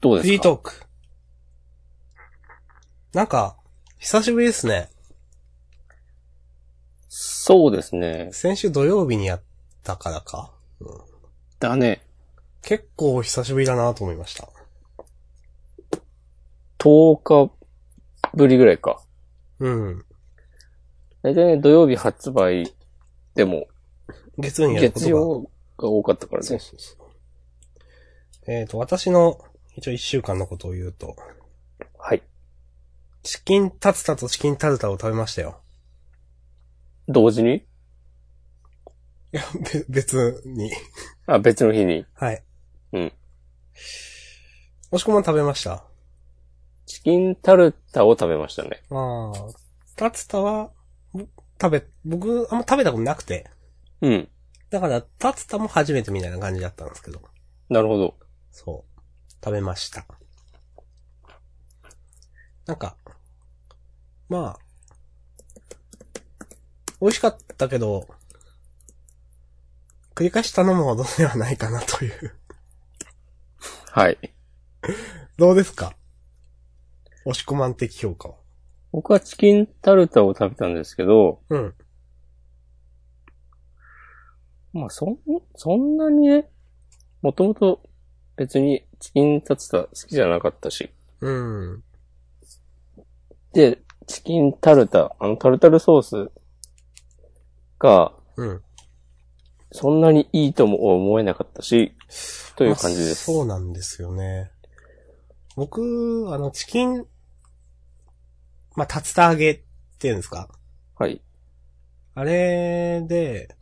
どうですか？フリートーク。なんか、久しぶりですね。そうですね。先週土曜日にやったからか。だね。結構久しぶりだなと思いました。10日ぶりぐらいか。うん。大体ね、土曜日発売でも、月曜にやることが。月曜が多かったからそうね。そうそう。えっ、と、私の、一応一週間のことを言うと、はい。チキンタツタとチキンタルタを食べましたよ。同時に？いや、べ別に。あ、別の日に？はい。うん。押し込まん食べました？チキンタルタを食べましたね。ああ。タツタは、ぼ食べ、僕、あんま食べたことなくて。うん。だから、タツタも初めてみたいな感じだったんですけど。なるほど。そう。食べました。なんか、まあ、美味しかったけど、繰り返し頼むほどではないかなという。はい。どうですか？押し込まん的評価は。僕はチキンタルタを食べたんですけど、うん。まあ、そん、そんなにね、もともと別にチキンタツタ好きじゃなかったし。うん。で、チキンタルタ、あのタルタルソースが、うん。そんなにいいとも思えなかったし、という感じです。まあそうなんですよね。僕、あの、チキン、まあ、竜田揚げっていうんですか？はい。あれで、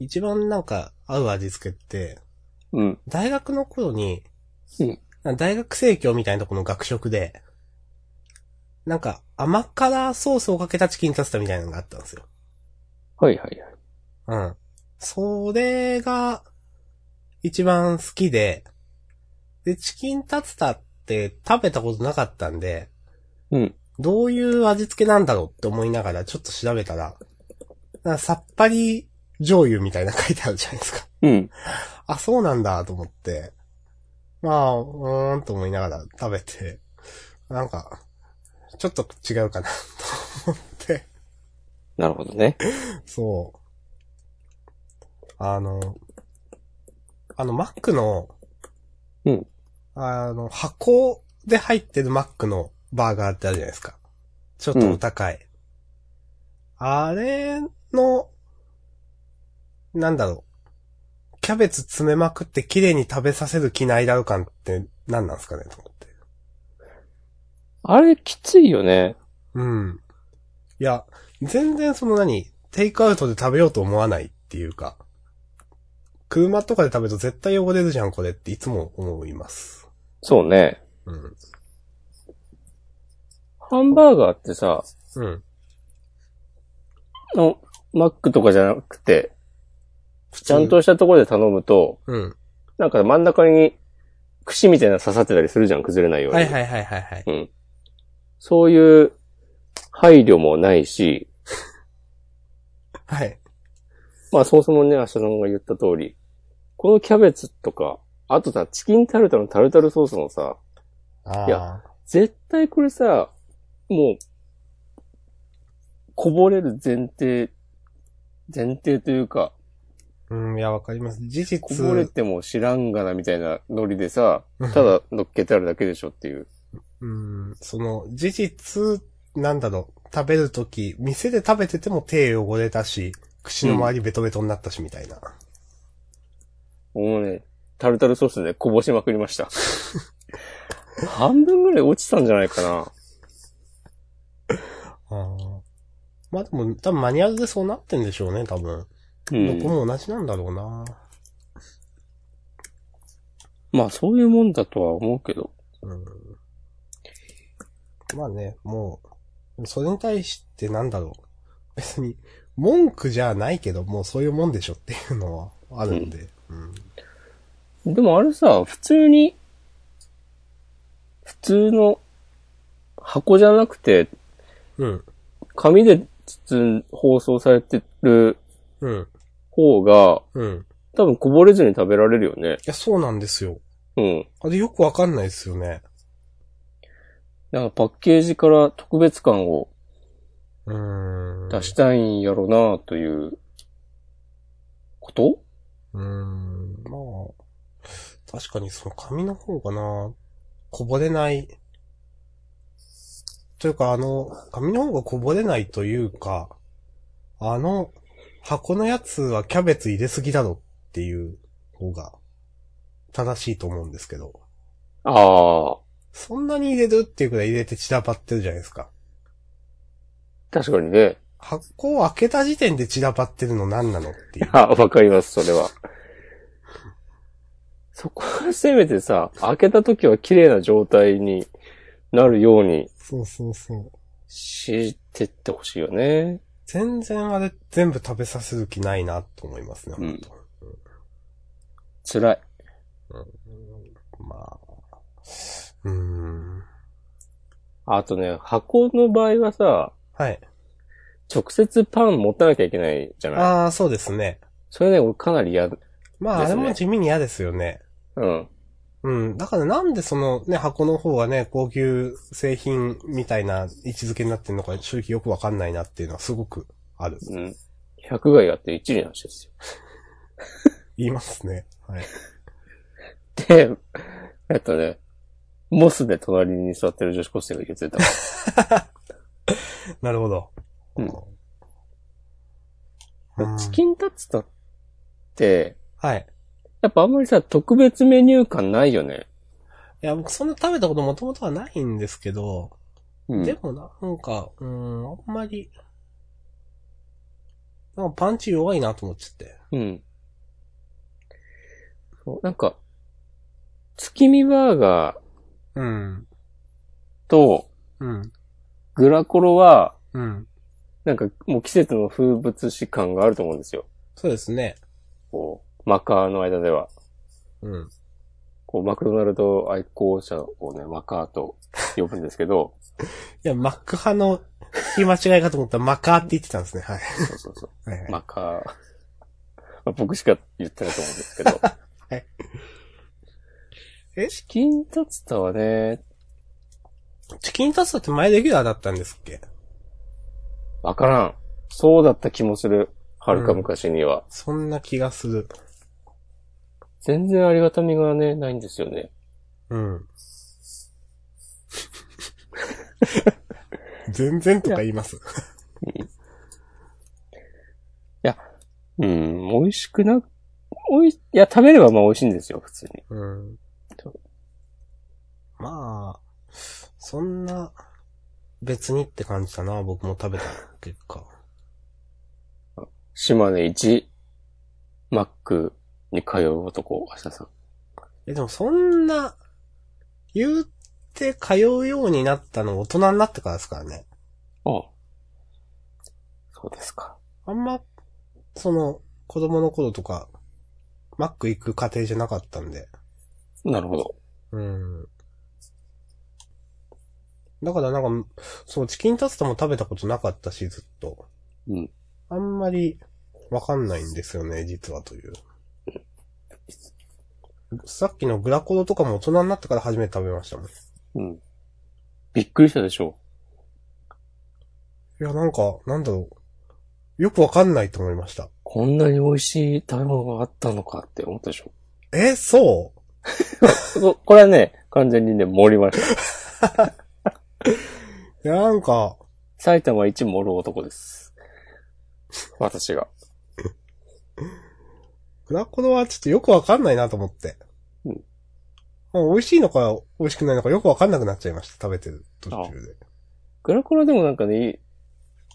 一番なんか合う味付けって、うん。大学の頃に、うん大学生協みたいなところの学食で、なんか甘辛ソースをかけたチキンタツタみたいなのがあったんですよ。はいはいはい。うん。それが、一番好きで、で、チキンタツタって食べたことなかったんで、うん。どういう味付けなんだろうって思いながらちょっと調べたら、なんかさっぱり醤油みたいな書いてあるじゃないですか。うん。あ、そうなんだと思って、まあ、うーんと思いながら食べて、なんか、ちょっと違うかなと思って、なるほどね。そう。あの、あの、マックの、うん。あの、箱で入ってるマックのバーガーってあるじゃないですか。ちょっとお高い。あれの、なんだろう。キャベツ詰めまくって綺麗に食べさせる気ないだろ感って何なんですかね？と思って。あれきついよね。うん。いや、全然その何、テイクアウトで食べようと思わないっていうか、車とかで食べると絶対汚れるじゃん、これっていつも思います。そうね。うん。ハンバーガーってさ、うん。の、マックとかじゃなくて、ちゃんとしたところで頼むと、うん。なんか真ん中に串みたいなの刺さってたりするじゃん、崩れないように。はいはいはいはいはい。うん。そういう配慮もないし、はい。まあそもそもね、アシャロンが言った通り、このキャベツとか、あとさ、チキンタルタのタルタルソースのさ、あいや絶対これさ、もう、こぼれる前提、前提というか、うん、いや、わかります。事実。こぼれても知らんがなみたいなノリでさ、うんただ乗っけてあるだけでしょっていう。うん、その、事実、なんだろう、食べるとき、店で食べてても手汚れたし、口の周りベトベトになったしみたいな。もうね、タルタルソースでこぼしまくりました。半分ぐらい落ちたんじゃないかな。あーまあでも、多分マニュアルでそうなってんでしょうね、多分。う僕ん。も同じなんだろうな。まあそういうもんだとは思うけど。うん。まあね、もう、それに対してなんだろう。別に、文句じゃないけど、もうそういうもんでしょっていうのはあるんで。うん。でもあれさ、普通に、普通の箱じゃなくて、うん。紙で包ん包装されてるうん。方が、うん。多分こぼれずに食べられるよね。いや、そうなんですよ。うん。あれよくわかんないですよね。なんかパッケージから特別感をうーん。出したいんやろなという、こと？うーん。まあ、確かにその紙の方がな、こぼれない。というかあの、紙の方がこぼれないというか、あの、箱のやつはキャベツ入れすぎだろっていう方が正しいと思うんですけど。ああ、そんなに入れるっていうくらい入れて散らばってるじゃないですか。確かにね。箱を開けた時点で散らばってるの何なのっていう。あ、わかります、それは。そこはせめてさ、開けた時は綺麗な状態になるようにそうそうそう。してってほしいよね。全然あれ全部食べさせる気ないなと思いますね、うん辛い。まあ。うーん。あとね、箱の場合はさ、はい。直接パン持たなきゃいけないじゃない？ああ、そうですね。それね、俺かなり嫌。まあ、ねあれも地味に嫌ですよね。うん。うん。だからなんでそのね、箱の方がね、高級製品みたいな位置づけになってるのか正直よくわかんないなっていうのはすごくある。うん。100害あって一理な話ですよ。言いますね。はい。で、えっとね、モスで隣に座ってる女子高生が言ってたわ。なるほど。うんうんチキンタツタって、はい。やっぱあんまりさ、特別メニュー感ないよね。いや、僕そんな食べたこともともとはないんですけど、うん。でもなんか、うーん、あんまり、なんかパンチ弱いなと思っちゃって。うん。そう、なんか、月見バーガーうん。とうん。グラコロは、うん。なんかもう季節の風物詩感があると思うんですよ。そうですね。こう、マカーの間では。うん。こう、マクドナルド愛好者をね、マカーと呼ぶんですけど、いや、マック派の言い間違いかと思ったらマカーって言ってたんですね。はい。そうそうそう。はいはいマカー。まあ、僕しか言ってないと思うんですけど。はい。え？チキンタツタはね、チキンタツタって前レギュラーだったんですっけ？わからん。そうだった気もする。はるか昔には。そんな気がする。全然ありがたみがね、ないんですよね。うん。全然とか言います。うん、美味しくな、おい、いや、食べればまあ美味しいんですよ、普通に。うん。まあ、そんな、別にって感じだな、僕も食べた結果。島根一、マックに通う男、明日さん。え、でもそんな、言って通うようになったの大人になってからですからね。ああ。そうですか。あんま、その、子供の頃とか、マック行く家庭じゃなかったんで。なるほど。うん。だからなんか、そう、チキンタツタも食べたことなかったし、ずっと。うん。あんまり、わかんないんですよね、実はという。さっきのグラコロとかも大人になってから初めて食べましたもん。いうん。びっくりしたでしょや、なんか、なんだろう。よくわかんないと思いました。こんなに美味しい食べ物があったのかって思ったでしょえ、そう ここれはね、完全にね、盛りました。いや、なんか、埼玉一盛る男です。私が。グラコロはちょっとよくわかんないなと思って。うんまあ美味しいのか美味しくないのかよくわかんなくなっちゃいました、食べてる途中で。グラコロでもなんかね、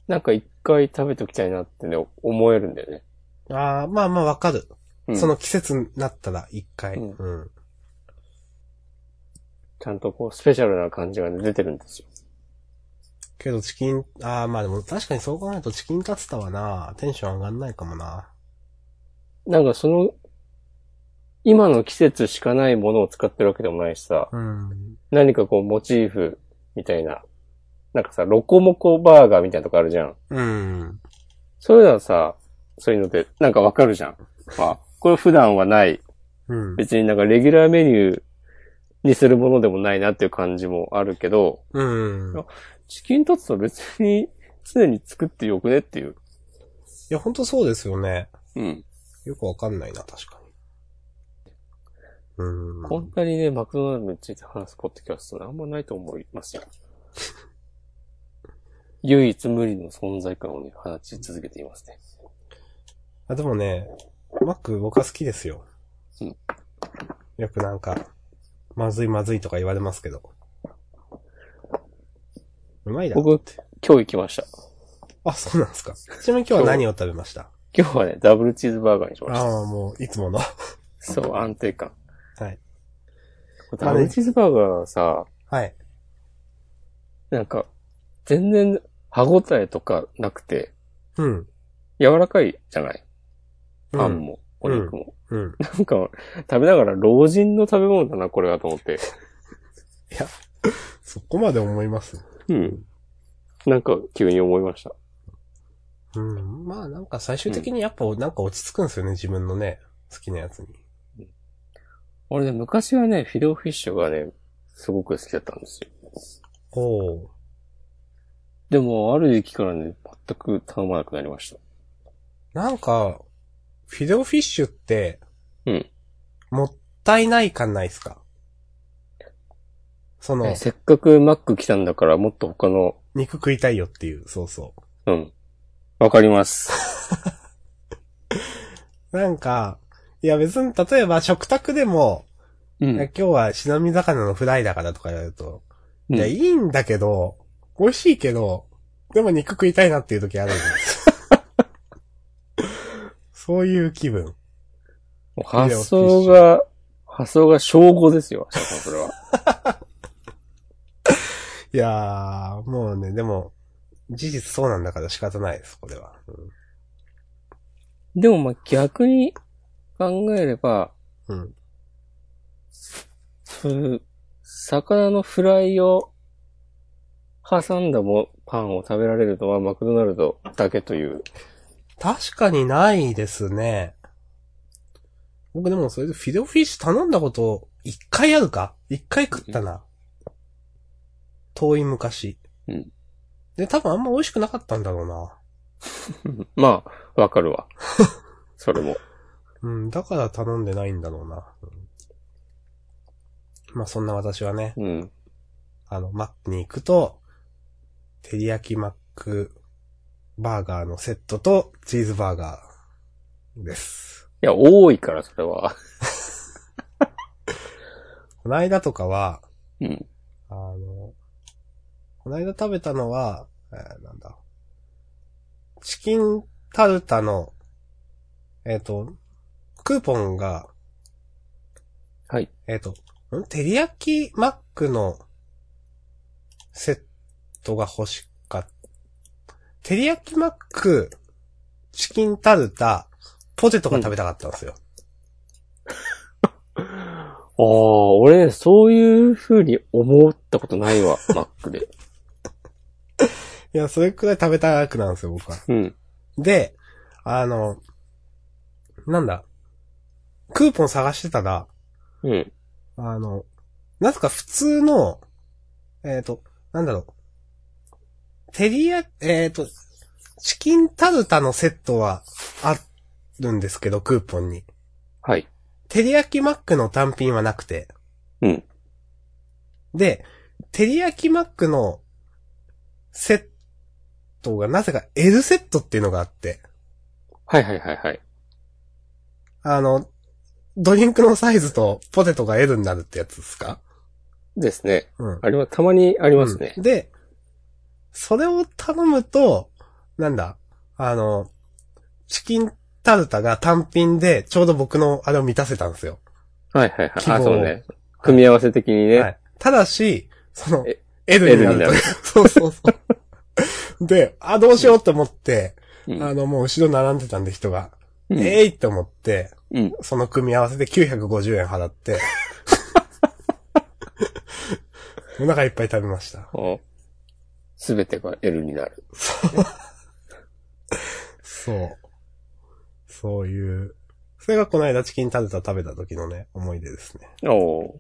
なんか一回食べときたいなってね、思えるんだよね。ああ、まあまあわかる。うんその季節になったら一回。うんうん。ちゃんとこう、スペシャルな感じがね、出てるんですよ。けどチキン、ああ、まあでも確かにそう考えるとチキンタツタはな、テンション上がんないかもな。なんかその、今の季節しかないものを使ってるわけでもないしさ、うん。何かこう、モチーフみたいな、なんかさ、ロコモコバーガーみたいなとこあるじゃん。うん。そういうのはさ、そういうので、なんかわかるじゃん。あ、これ普段はない、うん。別になんかレギュラーメニューにするものでもないなっていう感じもあるけど、うん。いチキンタツタ別に常に作ってよくねっていう。や、ほんとそうですよね。うん。よくわかんないな、確かに。うん。こんなにね、マクドナルドについて話すポッドキャストあんまないと思いますよ。唯一無二の存在感をね、放ち続けていますね。あ、でもね、マック僕は好きですよ。うんよくなんか、まずいまずいとか言われますけど。うまいだろ。僕、今日行きました。あ、そうなんですか。ちなみに今日は何を食べました？今日はね、ダブルチーズバーガーにしました。ああ、もう、いつもの。そう、安定感。はい。ダブルチーズバーガーはさ、はい。なんか、全然歯応えとかなくて、うん。柔らかいじゃない？うんパンも、お肉も。うん。なんか、食べながら老人の食べ物だな、これはと思って。そこまで思います？うん。なんか、急に思いました。うん。まあなんか最終的にやっぱなんか落ち着くんですよね、自分のね、好きなやつに。俺ね、昔はね、フィレオフィッシュがね、すごく好きだったんですよ。おー。でも、ある時期からね、全く頼まなくなりました。なんか、フィレオフィッシュって、うん。もったいない感ないですか？そのえ、せっかくマック来たんだから、もっと他の、肉食いたいよっていう、そうそうん。わかります。う。なんか、いや別に例えば食卓でも、うん。今日は白身魚のフライだからとか言われると、うんいや、いいんだけど、美味しいけど、でも肉食いたいなっていう時あるんです。そういう気分。発想が、発想が小5ですよ、それは。いやー、もうね、でも、事実そうなんだから仕方ないです、これは。でもまあ逆に考えれば、うん。うん。そういう、魚のフライを挟んだもパンを食べられるのはマクドナルドだけという。確かにないですね。僕でもそれでフィレオフィッシュ頼んだこと、一回あるか？一回食ったな。遠い昔。うんで、多分あんま美味しくなかったんだろうな。まあ、わかるわ。それも。うん、だから頼んでないんだろうな。うんまあそんな私はね、うん。あの、マックに行くと、照り焼きマックバーガーのセットとチーズバーガーです。いや、多いから、それは。この間とかは、うん。あの、この間食べたのは、えーなんだ。チキンタルタの、えっ、と、クーポンが、はい。えっ、と、ん？照り焼きマックのセットが欲しかった。照り焼きマック、チキンタルタ、ポテトが食べたかったんですよ。ああ、俺ね、そういう風に思ったことないわ、マックで。いや、それくらい食べたくなんですよ、僕は。うん。で、あの、なんだ、クーポン探してたら、うん。あの、なぜか普通の、えっ、と、なんだろう、テリヤ、えっ、と、チキンタルタのセットはあるんですけど、クーポンに。はい。テリヤキマックの単品はなくて。うん。で、テリヤキマックのセットがなぜか L セットっていうのがあって、はいはいはいはい。あの、ドリンクのサイズとポテトが L になるってやつですか？ですね。うん。あります、たまにありますねうん。で、それを頼むと、なんだ、あの、チキンタルタが単品でちょうど僕のあれを満たせたんですよ。はいはいはい。あ、そうね。組み合わせ的にね。はい。ただし、そのえ、L になる L になとる。そうそうそう。で、あ、どうしようって思って、うんあの、もう後ろ並んでたんで人が、うんえいって思って、うん。その組み合わせで950円払って、お腹いっぱい食べました。すべてが L になる。そう。そういう。それがこの間チキンタルタ食べた時のね、思い出ですね。おー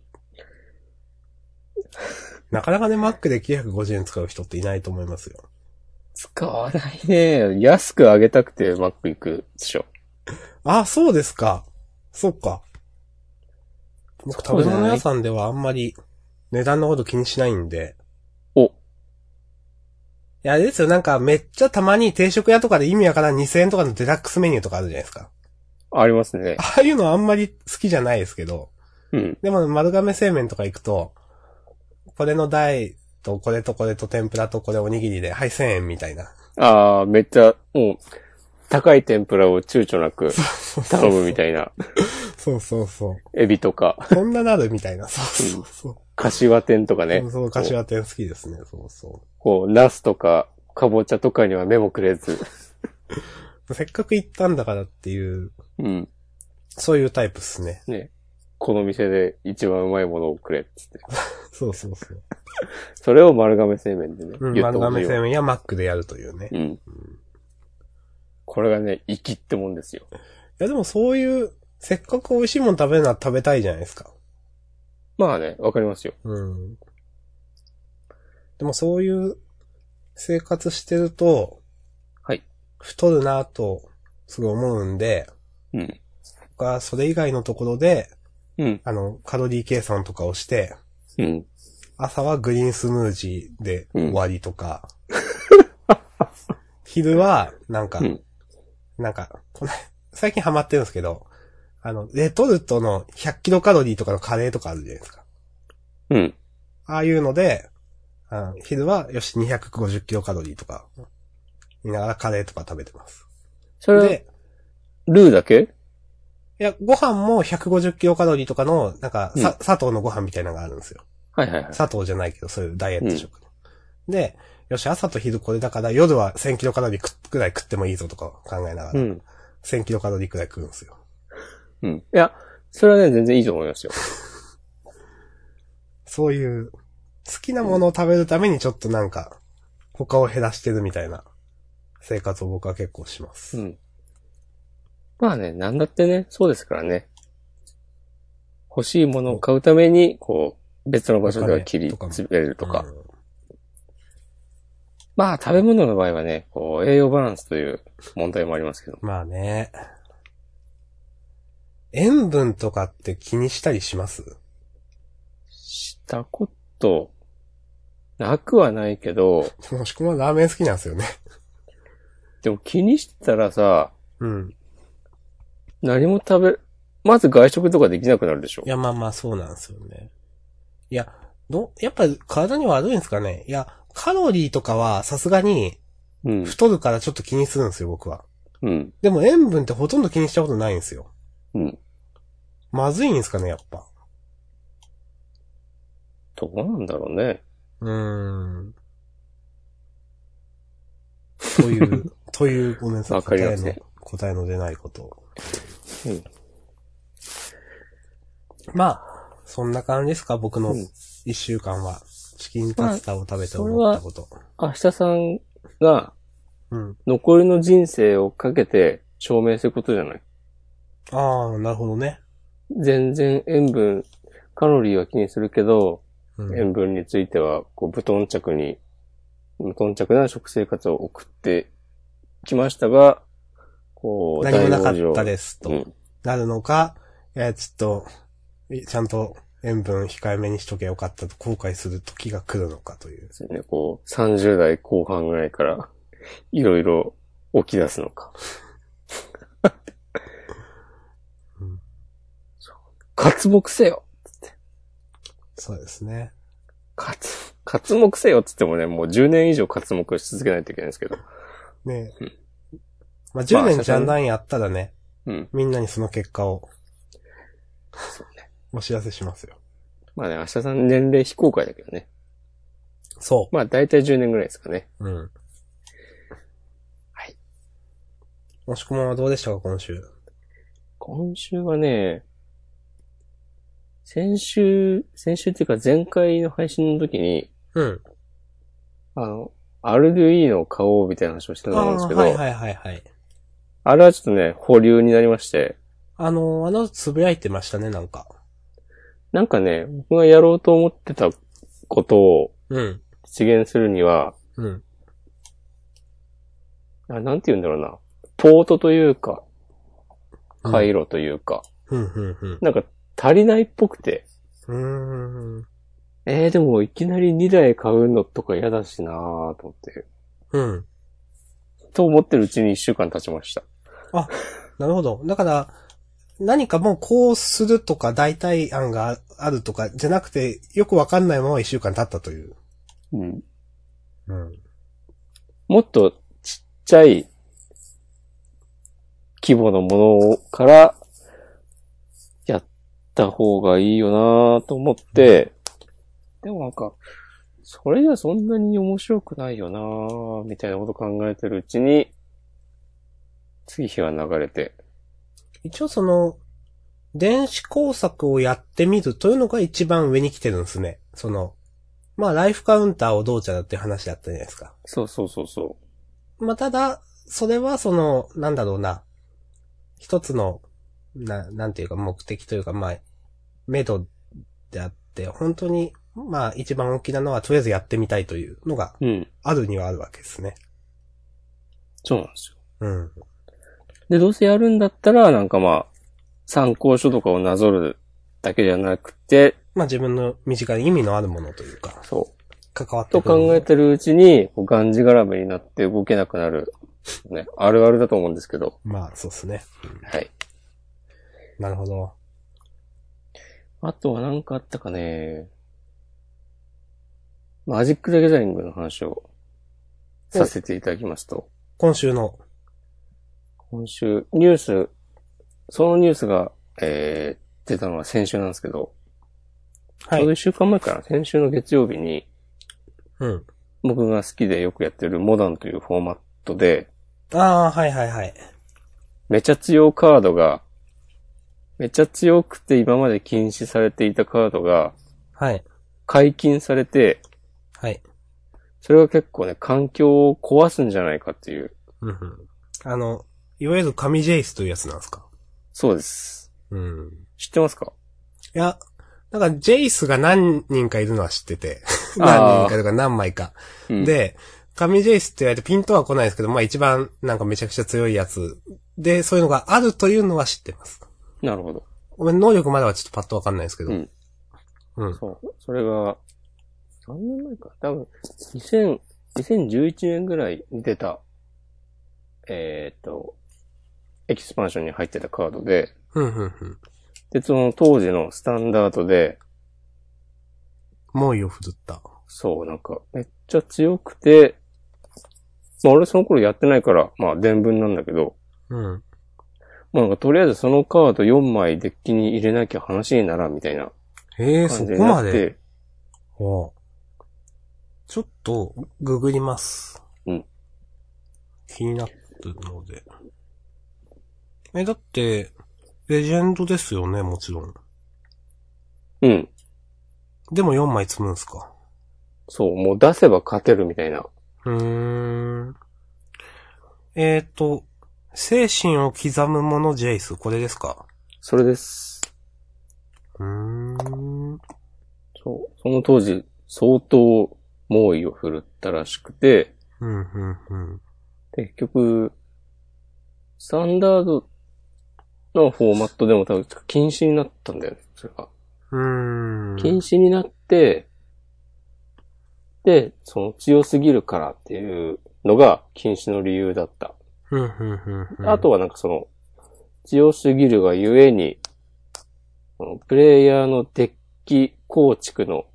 なかなかね、Mac で950円使う人っていないと思いますよ。使わないね。安く上げたくて Mac 行くでしょ。あ、そうですか。そっか。僕食べ物屋さんではあんまり値段のこと気にしないんで。お、いや、あれですよ、なんかめっちゃたまに定食屋とかで意味わからん2000円とかのデラックスメニューとかあるじゃないですか。ありますね。ああいうのあんまり好きじゃないですけど。うん。でも丸亀製麺とか行くと、これの台とこれとこれと天ぷらとこれおにぎりで、はい1000円みたいな。ああ、めっちゃ、もう、高い天ぷらを躊躇なく頼むみたいな。そうそうそう。エビとか、こんななるみたいな。そうそうそう。柏天とかねそう。そう、柏店好きですね。そうそこう、ナスとか、かぼちゃとかには目もくれず。う。せっかく行ったんだからっていう、うん。そういうタイプっすね。ね。この店で一番うまいものをくれっつって。そうそうそう。それを丸亀製麺でね。うん、丸亀製麺やマックでやるというね。いうん。これがね、粋ってもんですよ。やでもそういう、せっかく美味しいもの食べるなら食べたいじゃないですか。まあね、わかりますよ。うん。でもそういう生活してると、はい。太るなと、すごい思うんで、うん。僕はそれ以外のところで、うん。あの、カロリー計算とかをして、うん。朝はグリーンスムージーでうん終わりとか、昼は、なんか、うんなんか、これ、最近ハマってるんですけど、あの、レトルトの100キロカロリーとかのカレーとかあるじゃないですか。うん。ああいうので、あの昼は、よし、250キロカロリーとか、見ながらカレーとか食べてます。それは、で、ルーだけ？いや、ご飯も150キロカロリーとかの、なんか、さうん砂糖のご飯みたいなのがあるんですよ。はいはいはい。砂糖じゃないけど、そういうダイエット食の。で、よし、朝と昼これだから夜は1000キロカロリーくくらい食ってもいいぞとか考えながら、うん。1000キロカロリーくらい食うんですよ。うん。いや、それはね、全然いいと思いますよ。そういう、好きなものを食べるためにちょっとなんか、他を減らしてるみたいな生活を僕は結構します。うん。まあね、なんだってね、そうですからね。欲しいものを買うために、こう、別の場所では切り詰めるとか。うんまあ、食べ物の場合はね、こう、栄養バランスという問題もありますけど。まあね。塩分とかって気にしたりします？したこと、なくはないけど、もしくはラーメン好きなんですよね。でも気にしてたらさ、うん。何も食べ、まず外食とかできなくなるでしょい。や、まあまあそうなんですよね。いや、ど、やっぱ体に悪いんですかねいや、カロリーとかはさすがにうん。太るからちょっと気にするんですよ、僕は。うん。でも塩分ってほとんど気にしたことないんですよ。うん。まずいんですかね、やっぱ。どうなんだろうね。うーん。という、という、ごめんなさい。わかり答えのますね、答えの出ないことを。うん。まあ、そんな感じですか、僕のうん一週間は。チキンタツタを食べて思ったこと。明日さんがうん。残りの人生をかけて証明することじゃない？ああ、なるほどね。全然塩分、カロリーは気にするけど、うん。塩分については、こう、無頓着に、無頓着な食生活を送ってきましたが、こう、何もなかったですと。うん。なるのか、いや、ちょっと、いちゃんと塩分控えめにしとけばよかったと後悔する時が来るのかという。ですね、こう、30代後半ぐらいから、いろいろ起き出すのか。うんそう活目せよそうですね。活、活目せよっつってもね、もう10年以上活目し続けないといけないんですけど。ねうんまあ、10年ジャンダンやったらね、うん。みんなにその結果をそうね。お知らせしますよ。まあね、明日さん年齢非公開だけどね。そまあ大体10年ぐらいですかね。う。うん。はい。もしくもはどうでしたか、今週？今週はね、先週、先週っていうか前回の配信の時に、うん。あの、アルデュイーノを買おうみたいな話をしてたと思うんですけど、はいはいはいはい。あれはちょっとね、保留になりまして、あの、あの、つぶやいてましたね、なんか。なんかね、僕がやろうと思ってたことをうん。実現するには、うん。あなんて言うんだろうな。ポートというか、回路というか、うん、うん、うん。なんか足りないっぽくて、うーん。えー、でもいきなり2台買うのとか嫌だしなーと思って。うん。と思ってるうちに1週間経ちました。なるほど。だから、何かもうこうするとか代替案があるとかじゃなくて、よくわかんないまま一週間経ったという。うん。うん。もっとちっちゃい規模のものからやった方がいいよなと思って、でもなんか、それじゃそんなに面白くないよなみたいなこと考えてるうちに、次日が流れて、一応その、電子工作をやってみるというのが一番上に来てるんですね。その、まあライフカウンターをどうちゃだっていう話だったじゃないですか。そうそうそうそまあただ、それはその、なんだろうな、一つの、な、なんていうか目的というか、まあ、メドであって、本当に、まあ一番大きなのはとりあえずやってみたいというのがう。うん。あるにはあるわけですね。そうなんですよ。うん。で、どうせやるんだったら、なんかまあ、参考書とかをなぞるだけじゃなくて、まあ自分の身近に意味のあるものというか、そう。関わってと考えてるうちに、こうがんじがらめになって動けなくなる、ね、あるあるだと思うんですけど、まあそうですね。はい。なるほど。あとは何かあったかね。マジック・ザ・ギャザリングの話をさせていただきますと、今週の、今週、ニュース、そのニュースが、えー、出たのは先週なんですけど、はい。ちょうど一週間前かな、先週の月曜日に、うん。僕が好きでよくやってるモダンというフォーマットで、ああ、はいはいはい。めちゃ強カードが、めちゃ強くて今まで禁止されていたカードがはい。解禁されて、はい。それが結構ね、環境を壊すんじゃないかっていう。うんうん。あの、いわゆる神ジェイスというやつなんですか？そうです。うん。知ってますか？いや、なんかジェイスが何人かいるのは知ってて、何人かとか何枚か。うん、で、神ジェイスって言われてピンとは来ないですけど、まあ一番なんかめちゃくちゃ強いやつで、そういうのがあるというのは知ってます。なるほど。ごめん、能力まではちょっとパッとわかんないですけど。うん。うん。そう。それが、何年前か。多分、2000、2011年ぐらいに出た、えーっと、エキスパンションに入ってたカードで。で、その当時のスタンダードで、猛威を振るった。そう、なんか、めっちゃ強くて、まあ俺その頃やってないから、まあ伝聞なんだけど、うん。まあなんかとりあえずそのカード4枚デッキに入れなきゃ話にならんみたいなええー、そこまで？ちょっと、ググります。うん。気になってるので。え、だって、レジェンドですよね、もちろん。うん。でも4枚積むんすか？そう、もう出せば勝てるみたいな。うーん。えっ、ー、と、精神を刻むものジェイス、これですか？それです。うーん。そう。その当時、相当猛威を振るったらしくて、うん、うん、うん。で結局、スタンダードのフォーマットでも多分禁止になったんだよね、それが。禁止になって、で、その強すぎるからっていうのが禁止の理由だった。あとはなんかその、強すぎるがゆえに、プレイヤーのデッキ構築の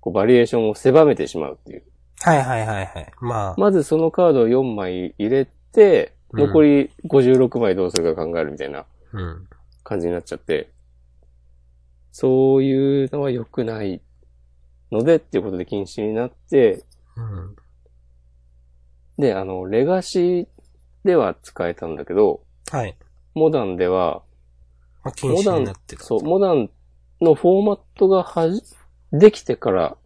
こうバリエーションを狭めてしまうっていう。はいはいはいはい。まあ、まずそのカードを4枚入れて、うん残り56枚どうするか考えるみたいなうん。感じになっちゃって、そういうのは良くないのでっていうことで禁止になって、うん。で、あの、レガシーでは使えたんだけど、はい。モダンでは、まあ、禁止になってる。そう、モダンのフォーマットがはじ、できてから、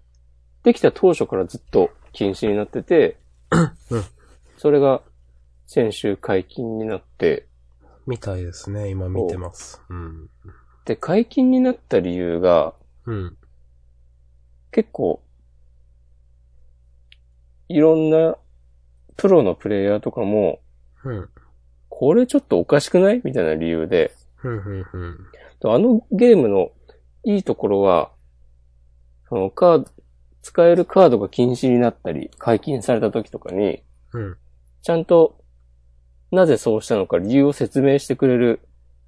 できた当初からずっと禁止になってて、うんそれが先週解禁になって、みたいですね。今見てます。うん。で、解禁になった理由がうん。結構いろんなプロのプレイヤーとかも、うん。これちょっとおかしくない？みたいな理由で。あのゲームのいいところは、そのカード、使えるカードが禁止になったり、解禁された時とかに、うん。ちゃんと、なぜそうしたのか理由を説明してくれる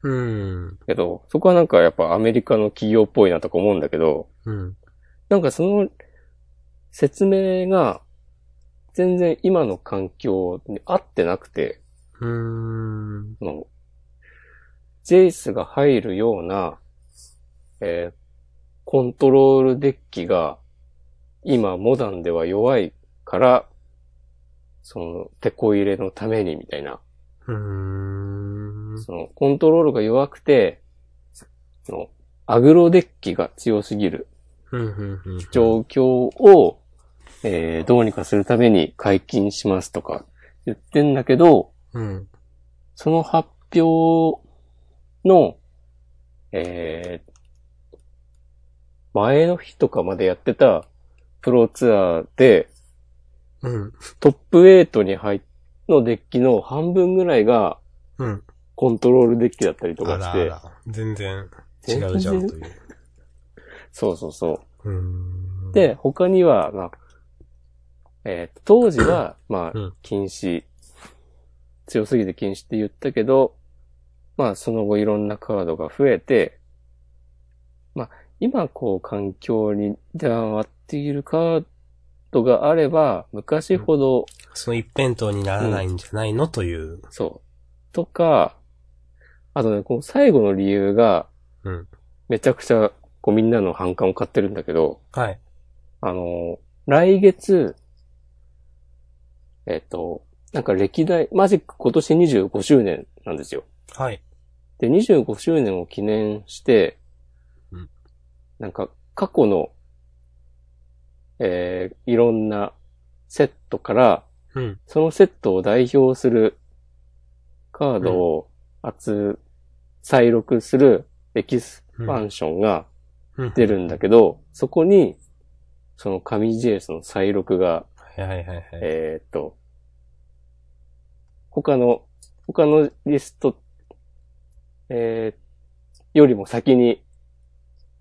うん。けど、そこはなんかやっぱアメリカの企業っぽいなとか思うんだけど、うん。なんかその説明が全然今の環境に合ってなくて、うーん。そのジェイスが入るような、えーコントロールデッキが今モダンでは弱いから、その手こ入れのためにみたいな、うーん。そのコントロールが弱くて、そのアグロデッキが強すぎる。状況を、えーどうにかするために解禁しますとか言ってんだけど、うん。その発表の、えー前の日とかまでやってたプロツアーでうん。トップ8に入っのデッキの半分ぐらいがうん。コントロールデッキだったりとかして、あらあら。全然違うじゃんという。そうそうそう。う。で、他には、まあ、えー当時は、まうんあ、禁止、強すぎて禁止って言ったけど、まあ、その後いろんなカードが増えて、まあ、今こう環境に出回っているカードがあれば、昔ほど、その一辺倒にならないんじゃないの？という。そう、とか、あとね、この最後の理由が、うん。めちゃくちゃ、こうみんなの反感を買ってるんだけど、はい。あの、来月、えっと、なんか歴代、マジック今年25周年なんですよ。はい。で、25周年を記念して、うんなんか過去の、えー、いろんなセットから、うん。そのセットを代表するカードを集、再録するエキスパンションがうん。出るんだけど、そこに、その紙ジェイスの再録が、はいはいはいはい。えーっと、他の、他のリスト、えー、よりも先に、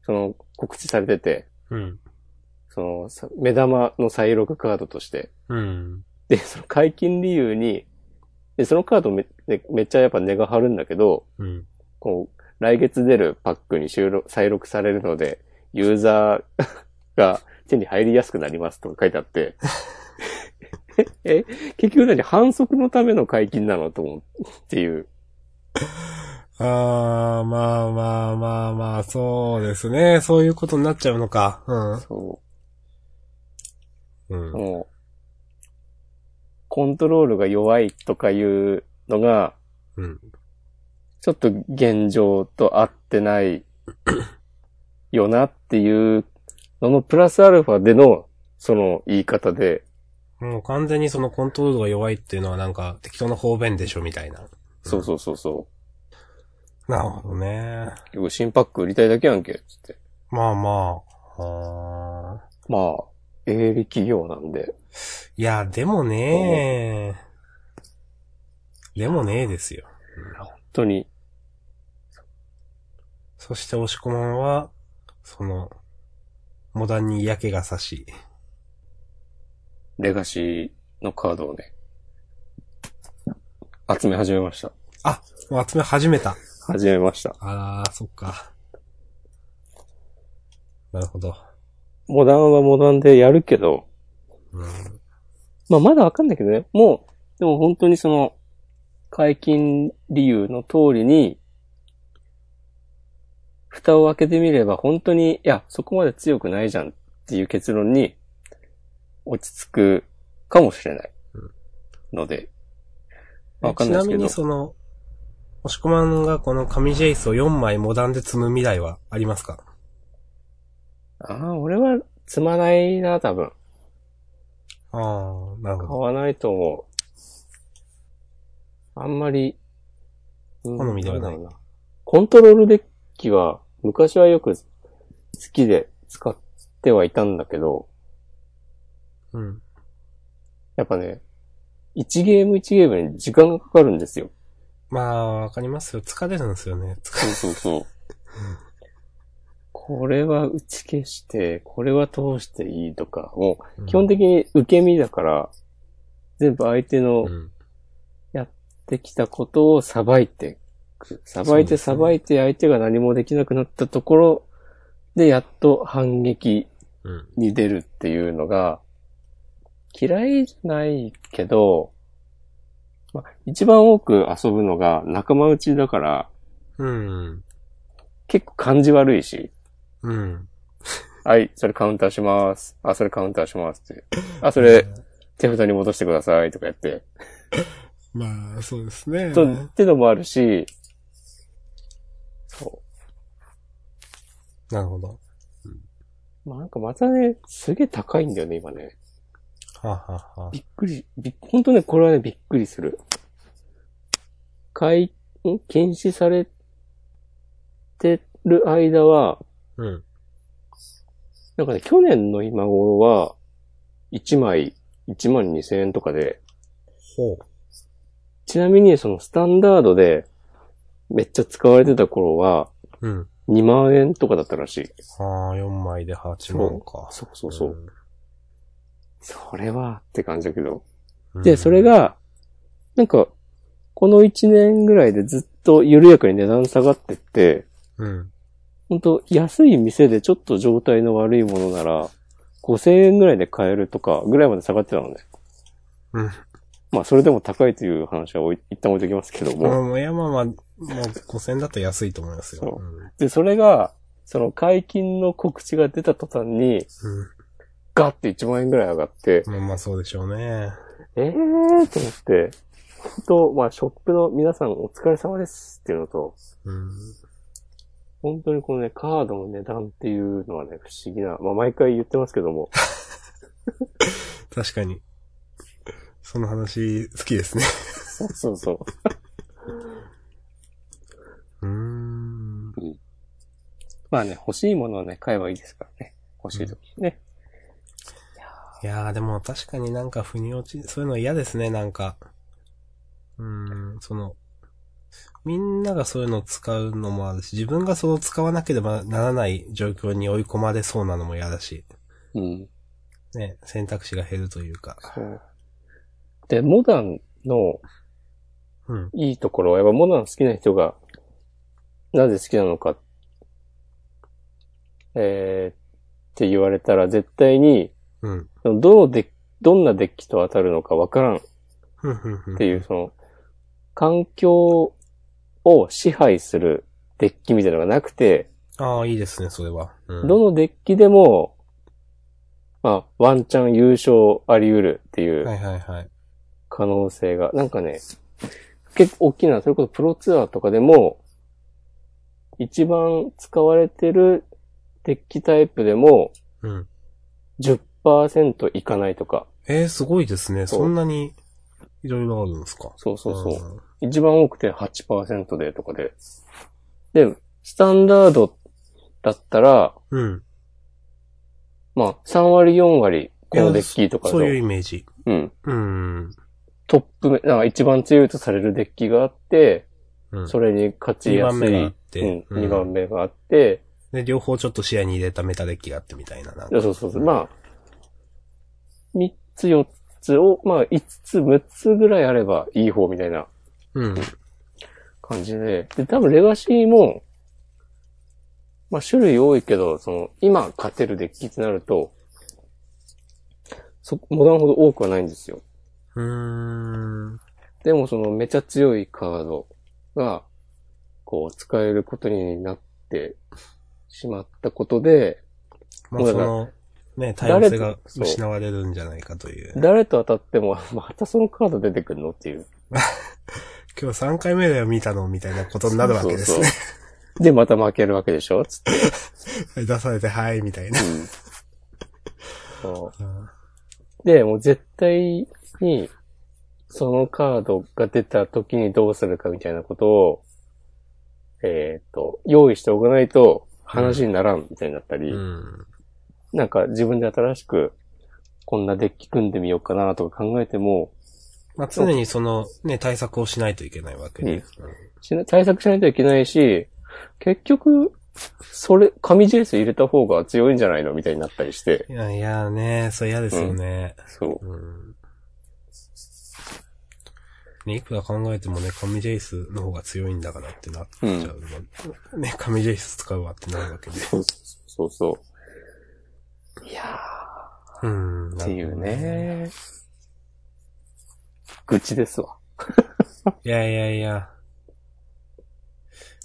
その告知されてて、うん。そのさ目玉の再録カードとして、うん。で、その解禁理由に、で、そのカードめめめっちゃやっぱ値が張るんだけど、うん。こう、来月出るパックに収録、再録されるので、ユーザー が手に入りやすくなりますとか書いてあって、え、結局何？反則のための解禁なの？と思うっていう。あー、まあまあまあまあ、そうですね。そういうことになっちゃうのか。そうん。う。うん。もう、コントロールが弱いとかいうのが、うん。ちょっと現状と合ってないよなっていうののプラスアルファでのその言い方で、もう完全にそのコントロールが弱いっていうのはなんか適当な方便でしょみたいな。そうそうそうそなるほどね。う。結構新パック売りたいだけやんけ、つって。まあまあ。あーまあ、営利企業なんで。いや、でもねでもねですよ。本当に、そして押し込まんは、その、モダンに嫌気がさし。レガシーのカードをね、集め始めました。あ、もう集め始めた。始めました。あー、そっか。なるほど。モダンはモダンでやるけど、うん。まあまだわかんないけどね。もう、でも本当にその、解禁理由の通りに、蓋を開けてみれば本当に、いや、そこまで強くないじゃんっていう結論に落ち着くかもしれない。ので、わかんちなみないですけど。にその、押し込まんがこの紙ジェイスを4枚モダンで積む未来はありますか？ああ、俺は積まないな、多分。あー、なるほど。買わないと思う。あんまり、うん好みではないな。コントロールデッキは、昔はよく好きで使ってはいたんだけど、うん。やっぱね、1ゲーム1ゲームに時間がかかるんですよ。まあ、わかりますよ。疲れるんですよね。疲そうそうそう。これは打ち消して、これは通していいとか、もれう基本的に受け身だから、全部相手のうん。やってきたことをさばいてく。さばいてさばいて相手が何もできなくなったところで、やっと反撃うん。に出るっていうのが、嫌いじゃないけど、まあ、一番多く遊ぶのが仲間内だから、うん。結構感じ悪いし、うん。はい、それカウンターします。あ、それカウンターしますって。あ、それ手札に戻してくださいとかやって。まあ、そうですね。と、ってのもあるし、そなるほど。う。まあなんかまたね、すげえ高いんだよね、今ね。はあ、はびっくり、びっ、ほんとね、これはね、びっくりする。解、ん？禁止されてる間は、うん。なんかね、去年の今頃は、1枚1万2000円とかで、ほう。ちなみにそのスタンダードでめっちゃ使われてた頃はうん。2万円とかだったらしい。ああ、4枚で8万か。そうそうそう。それはって感じだけど。うん。で、それ、が、なんか、この1年ぐらいでずっと緩やかに値段下がってって、うん。ほんと安い店でちょっと状態の悪いものなら、5000円ぐらいで買えるとかぐらいまで下がってたのね。うん。まあそれでも高いという話は一旦置いときますけども。もう、いや、まあまあ、もう5000だと安いと思いますよ。そで、それが、その解禁の告知が出た途端に、うん。ガッて1万円ぐらい上がって、まあまあそうでしょうね。えーと思って、本当まあショップの皆さんお疲れ様ですっていうのと、うん。本当にこのね、カードの値段っていうのはね、不思議な、まあ毎回言ってますけども、確かに。その話、好きですね。そうそうそう。うーん。まあね、欲しいものはね、買えばいいですからね。欲しい時にね。いやーでも確かになんか腑に落ち、そういうの嫌ですね、なんか。うーん、その、みんながそういうのを使うのもあるし、自分がそれを使わなければならない状況に追い込まれそうなのも嫌だし、うん。ね、選択肢が減るというか。そう。で、モダンのうん。いいところは、やっぱモダン好きな人が、なぜ好きなのか、えー、って言われたら絶対に、うん。どのデッどんなデッキと当たるのかわからんっ。ていう、その、環境を支配するデッキみたいなのがなくて、ああ、いいですね、それは。うん。どのデッキでも、まあ、ワンチャン優勝あり得るっていうはいはいはい。可能性が、なんかね、結構大きな、それこそプロツアーとかでも、一番使われてるデッキタイプでもうん。10%いかないとか。えー、すごいですね。そうそんなに、いろいろあるんですか？そうそうそう。う一番多くて8%でとかで。で、スタンダードだったら、ん。うん。まあ、3割4割、このデッキとかだとそういうイメージ。うん。うん。トップめ、なんか一番強いとされるデッキがあって、うん。それに勝ちやす二番目があいっ、てうん、うん2番目があって、で、両方ちょっと視野に入れたメタデッキがあってみたいな。なんかいやそうそうそう。まあ、3つ4つを、まあ5つ6つぐらいあればいい方みたいなうん。感じで。で、多分レガシーも、まあ種類多いけど、その、今勝てるデッキってなると、そ、モダンほど多くはないんですよ。うーん。でもそのめちゃ強いカードが、こう使えることになってしまったことで、まあその、ね、多様性が失われるんじゃないかという。誰と当たっても、またそのカード出てくるの？っていう。今日3回目だよ見たのみたいなことになるわけですね。そうそうで、また負けるわけでしょ？つって。出されて、はい、みたいな。うんそうで、もう絶対に、そのカードが出た時にどうするかみたいなことを、えっ、と、用意しておかないと話にならんみたいになったり、うん。なんか自分で新しくこんなデッキ組んでみようかなとか考えても、まあ、常にその、ね、対策をしないといけないわけで。しな対策しないといけないし、結局、それ、紙ジェイス入れた方が強いんじゃないのみたいになったりしてい。やいやね、それ嫌ですよね。そう。うん。ね、いくら考えてもね、神ジェイスの方が強いんだからってなっちゃうの。ね、神ジェイス使うわってなるわけで。そうそうそう。いやうん。ー、っていう。ね。愚痴ですわ。いやいやいや。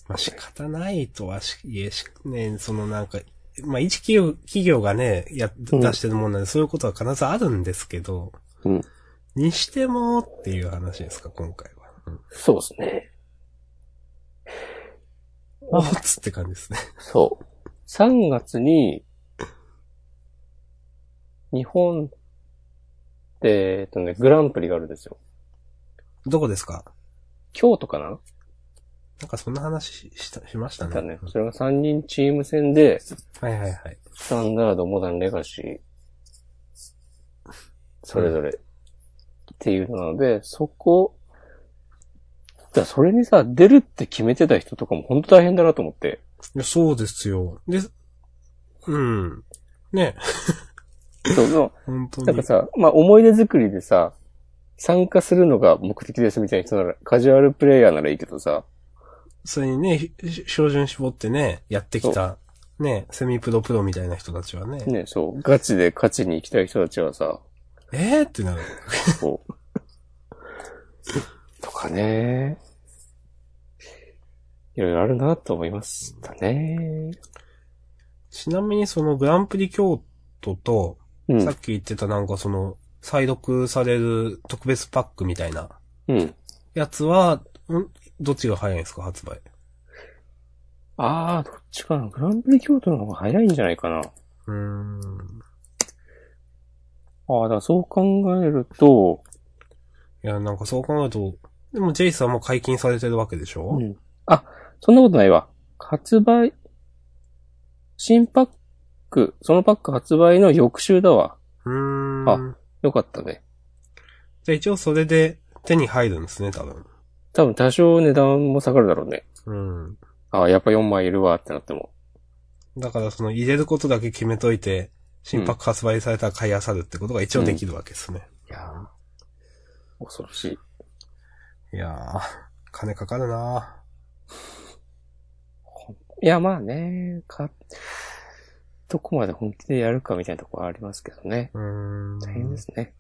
まあ、仕方ないとはし、いえし、ね、そのなんか、まあ、一企業、企業がね、や、うん出してるもんなんで、そういうことは必ずあるんですけど、うん。にしてもっていう話ですか、今回は。うん。そうですね。おーっつって感じですね。そう。3月に、日本で、えっとね、グランプリがあるんですよ。どこですか？京都かな？なんかそんな話しした、しましたね。だね。それが3人チーム戦で、はいはいはい。スタンダード、モダン、レガシー、それぞれっていうのなので、そこ、だそれにさ、出るって決めてた人とかも本当大変だなと思って。いや、そうですよ。で、うん。ね、そうそう。なんかさ、まあ思い出作りでさ、参加するのが目的ですみたいな人なら、カジュアルプレイヤーならいいけどさ、それにね、ひ標準絞ってね、やってきた、ね、セミプロプロみたいな人たちはね、ね、そう、ガチで勝ちに行きたい人たちはさ、えー？ってなる。こう、とかね、いろいろあるなと思いましたね。ちなみにそのグランプリ京都と、うんさっ。き言ってたなんかその、再読される特別パックみたいなうん。やつは、んどっちが早いんですか、発売？ああ、どっちかな？グランプリ京都の方が早いんじゃないかな。うーん。ああ、だからそう考えると、いや、なんかそう考えると、でもジェイスはもう解禁されてるわけでしょ、うん。あ、そんなことないわ。発売、新パック、そのパック発売の翌週だわ。うーん。あよかったね。じゃあ一応それで手に入るんですね、多分。多分多少値段も下がるだろうね。うん。ああ、やっぱ4枚いるわってなっても。だからその入れることだけ決めといて、新パック発売されたら買い漁るってことが一応できるわけですね。いやー恐ろしい。いやー、金かかるないや、まあね、か、どこまで本気でやるかみたいなところはありますけどね。うーん。大変ですね。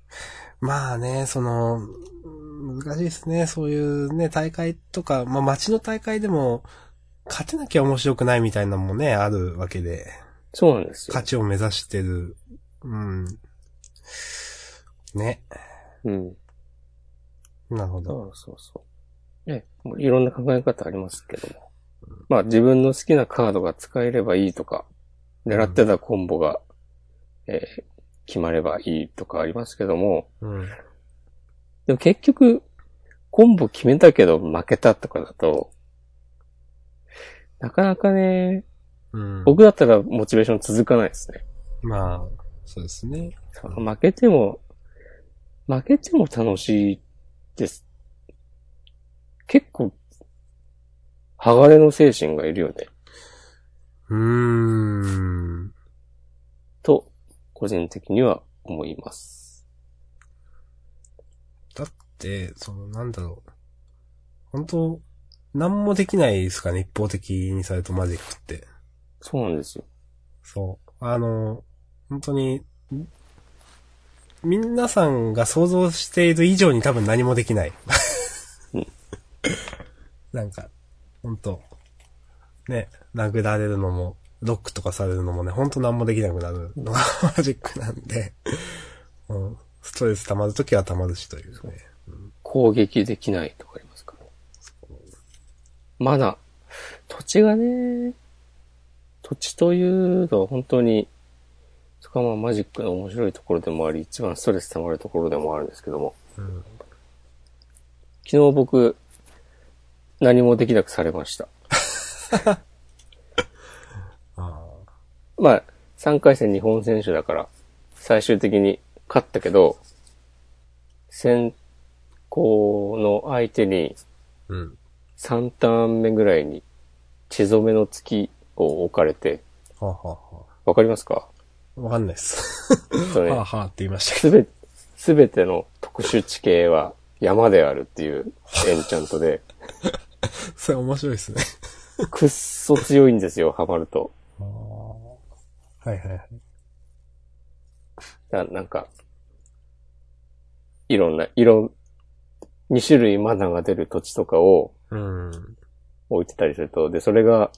まあね、その、うん難しいですね。そういうね、大会とか、まあ街の大会でも、勝てなきゃ面白くないみたいなのもね、あるわけで、そうなんですよ。勝ちを目指してる。うん。ね。うん。なるほど。そうそうそう。ね、もういろんな考え方ありますけども。まあ自分の好きなカードが使えればいいとか、狙ってたコンボが、えー決まればいいとかありますけども、うん。でも結局、コンボ決めたけど負けたとかだと、なかなかね、うん。僕だったらモチベーション続かないですね。まあ、そうですね。負けても、負けても楽しいです。結構、鋼の精神がいるよね。うーん。と、個人的には思います。だって、その、なんだろう。本当何もできないですかね、一方的にされるとマジックって。そうなんですよ。そう。あの、本当に、ん皆さんが想像している以上に多分何もできない。うん なんか、本当ね、殴られるのも、ロックとかされるのもね、本当何もできなくなるのが マジックなんで、うん、ストレス溜まるときは溜まるしというね。攻撃できないとかありますか？ら。まだ、土地がね、土地というのは本当に、そこはまあマジックの面白いところでもあり、一番ストレス溜まるところでもあるんですけども、うん。昨日僕、何もできなくされました。あ まあ、3回戦日本選手だから、最終的に勝ったけど、先行の相手にうん。3ターン目ぐらいに血染めの月を置かれて、はあ、はあはわかりますか？あ、わかんないっす。そうねはあ、はあって言いましたけすべ、すべての特殊地形は山であるっていうエンチャントで、ど。それ面白いですね。くっそ強いんですよ、ハマると。はいはいはい。ななんか、いろんな、色、2種類マナが出る土地とかをうん。置いてたりすると、で、それが、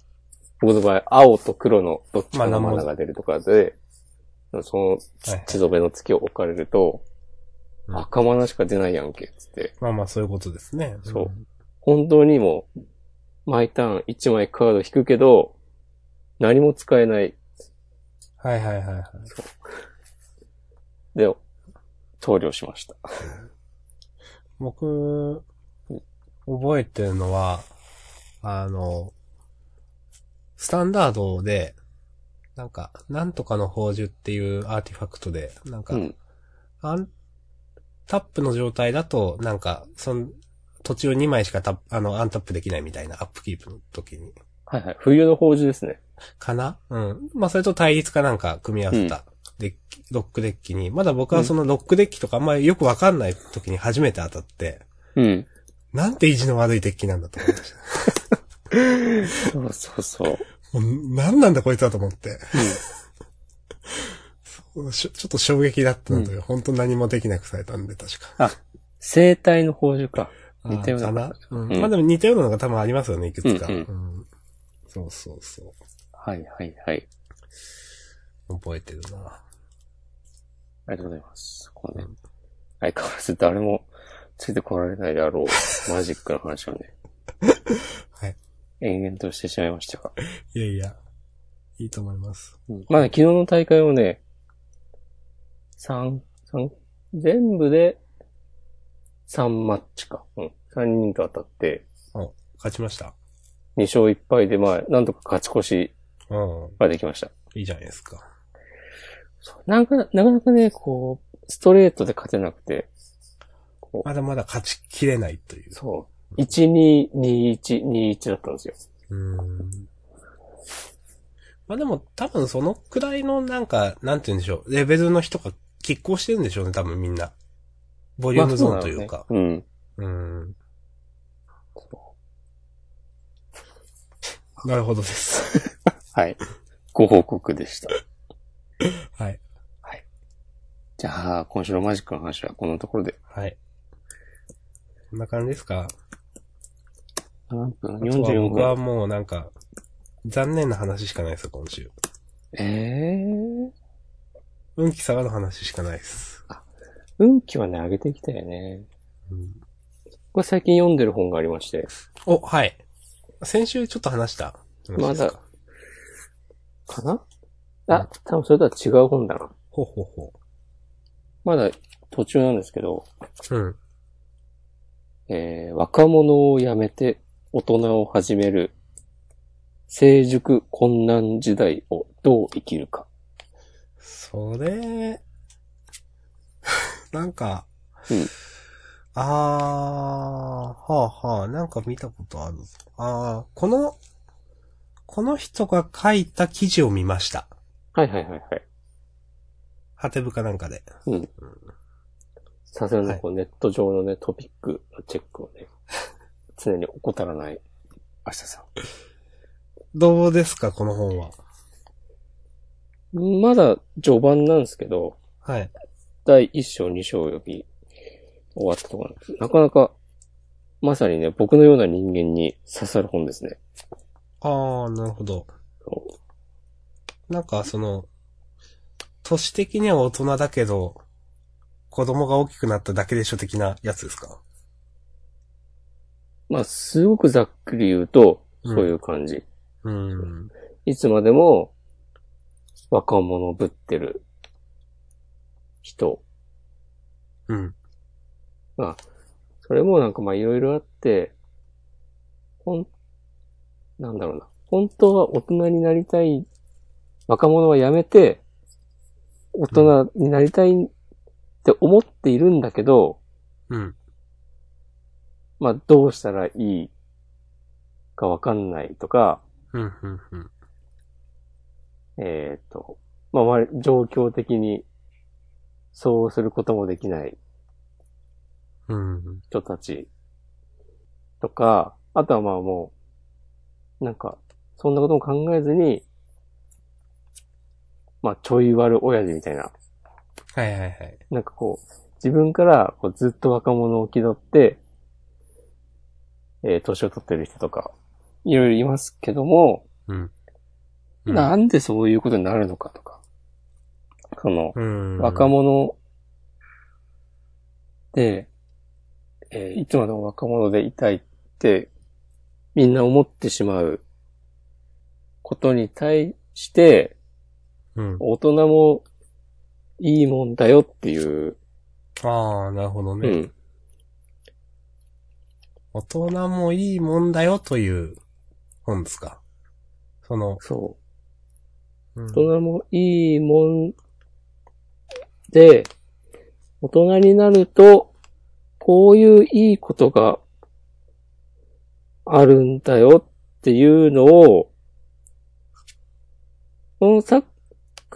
僕の場合、青と黒のどっちかのまあマナが出るとかで、そのはいはい血染めの月を置かれると、うん赤マナしか出ないやんけ、つって。まあまあそういうことですね。そうん本当にもう、毎ターン1枚カード引くけど、何も使えない。はいはいはいはい。で、投了しました。僕、覚えてるのは、あの、スタンダードで、なんか、なんとかの宝珠っていうアーティファクトで、なんか、うん。アンタップの状態だと、なんか、その、途中2枚しかタあの、アンタップできないみたいな、アップキープの時に。はいはい。冬の宝珠ですね。かな？うん。まあ、それと対立かなんか組み合わせたデッキ、ロックデッキに、まだ僕はそのロックデッキとかあんまりよくわかんない時に初めて当たって、うん。なんて意地の悪いデッキなんだと思いました。そうそうそう。もう何なんだこいつはと思って。しょちょっと衝撃だったので、本当何もできなくされたんで、確か。あ、生体の宝珠か。似たようなかな、うんうんまあでも似たようなのが多分ありますよね、いくつか。うんうんそうそうそう。はいはいはい。覚えてるな。ありがとうございます。このね、相変わらず誰もついてこられないであろうマジックの話をね、はい。延々としてしまいましたが。いやいや、いいと思います。まあ、昨日の大会をね、3、三全部で3マッチか。うん。3人と当たって、お、勝ちました。2勝1敗で、まあ、なんとか勝ち越しうん。ができました。いいじゃないですか。そうなんか、なかなかね、こう、ストレートで勝てなくて、まだまだ勝ちきれないという。そう。1、2、2、1、2、1だったんですよ。うん。まあでも多分そのくらいのなんか、なんて言うんでしょう。レベルの人が拮抗してるんでしょうね、多分みんな。ボリュームゾーンというか。まあそうなのねうん。なるほどです。うん。はい。ご報告でした。はい。じゃあ、今週のマジックの話はこのところで。はい。こんな感じですか？何分あとは ?44 僕は分。もうなんか、残念な話しかないですよ、今週。ええー？運気下がる話しかないです。運気はね、上げていきたいよね。うんこれ最近読んでる本がありまして。お、はい。先週ちょっと話した話まだ、かな？あ、多分それとは違う本だな。ほうほうほまだ途中なんですけど、う。うん。えー、若者を辞めて大人を始める成熟困難時代をどう生きるか。それ、なんか、うんあー、はあはあ、なんか見たことあるぞ。あー、この、この人が書いた記事を見ました。はいはいはいはい。ハテブかなんかで。うん。さすがのこうネット上のね、トピックのチェックをね、常に怠らない明日さどうですか、この本は？ん。まだ序盤なんですけど、はい。第1章2章より終わったところなんです。なかなか、まさにね、僕のような人間に刺さる本ですね。あー、なるほど。なんか、その、年的には大人だけど、子供が大きくなっただけでしょ的なやつですか？まあ、すごくざっくり言うと、うんそういう感じ。うん。いつまでも若者ぶってる人うん。が、それもなんかまあいろいろあって、ほん、なんだろうな。本当は大人になりたい、若者はやめて、大人になりたいって思っているんだけど、うん。まあ、どうしたらいいかわかんないとか、うん、うん、うん。えっ、と、まあ、割状況的にそうすることもできないうん。人たちとか、あとはまあもう、なんか、そんなことも考えずに、まあ、ちょい悪親父みたいな、はいはいはい。なんかこう、自分からこうずっと若者を気取って、えー年を取ってる人とか、いろいろいますけども、うん。うんなんでそういうことになるのかとか、その、うん。若者で、えーいつまでも若者でいたいって、みんな思ってしまうことに対して、うん。大人もいいもんだよっていう、ああ、なるほどね。うん、大人もいいもんだよという本ですか？その、そう。うん大人もいいもんで、大人になると、こういういいことがあるんだよっていうのを、この作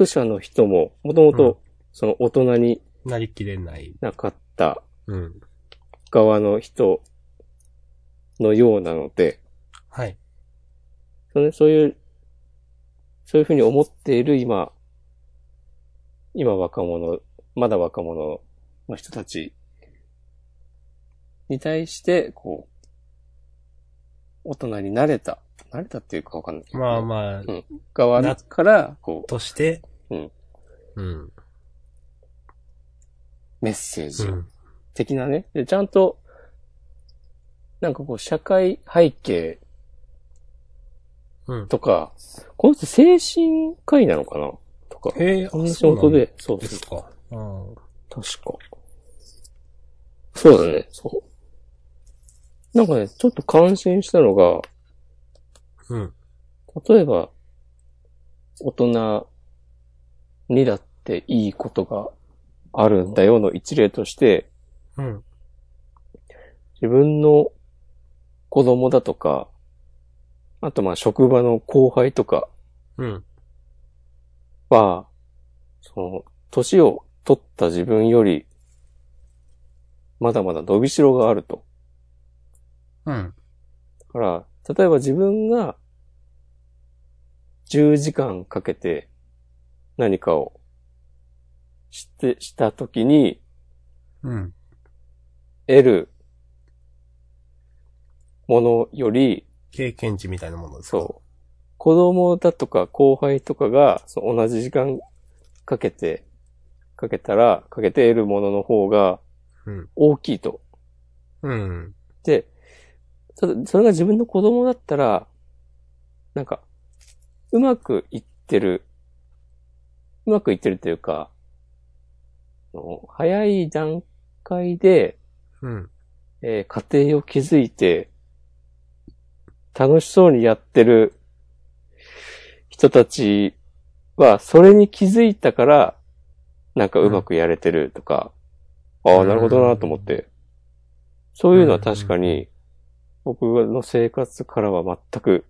者の人も、もともうんと、その大人になりきれない。なかったうん。側の人のようなので、はい。そのそういう、そういうふうに思っている今、今若者、まだ若者の人たちに対して、こう、大人になれた、なれたっていうかわかんないけど。まあまあ、側から、こう、として、うん。うん。メッセージうん。的なね。で、ちゃんと、なんかこう、社会背景うん。とか、この人精神科医なのかな？とか。へえ、こんな仕事で、そうそうですか。うん。確か。そうだね、そう。なんかね、ちょっと感心したのが、うん。例えば、大人にだっていいことがあるんだよの一例として、うん。自分の子供だとか、あとまあ職場の後輩とかうん。は、その、年を取った自分より、まだまだ伸びしろがあると。うん。だから、例えば自分が10時間かけて何かをして、したときにうん。得るものより、経験値みたいなものですか？そう、子供だとか後輩とかがそう同じ時間かけて、かけたら、かけて得るものの方がうん。大きいと。うん。で、ただ、それが自分の子供だったら、なんか、うまくいってる、うまくいってるというか、早い段階で、うん。えー家庭を築いて、楽しそうにやってる人たちは、それに気づいたから、なんかうまくやれてるとか、ああ、なるほどなと思って。そういうのは確かに、僕の生活からは全く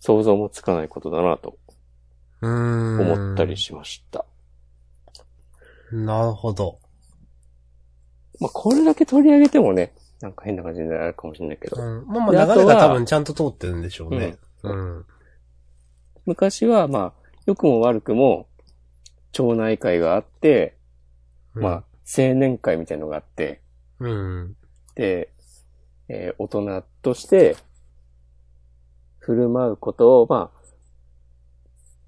想像もつかないことだなとうん。思ったりしました。なるほど。まあ、これだけ取り上げてもね、なんか変な感じになるかもしれないけど、うん。まあまであ流れが多分ちゃんと通ってるんでしょうね。うん。昔はまあ、良くも悪くも、町内会があって、まあ、青年会みたいのがあって、うん。で、えー大人として、振る舞うことを、ま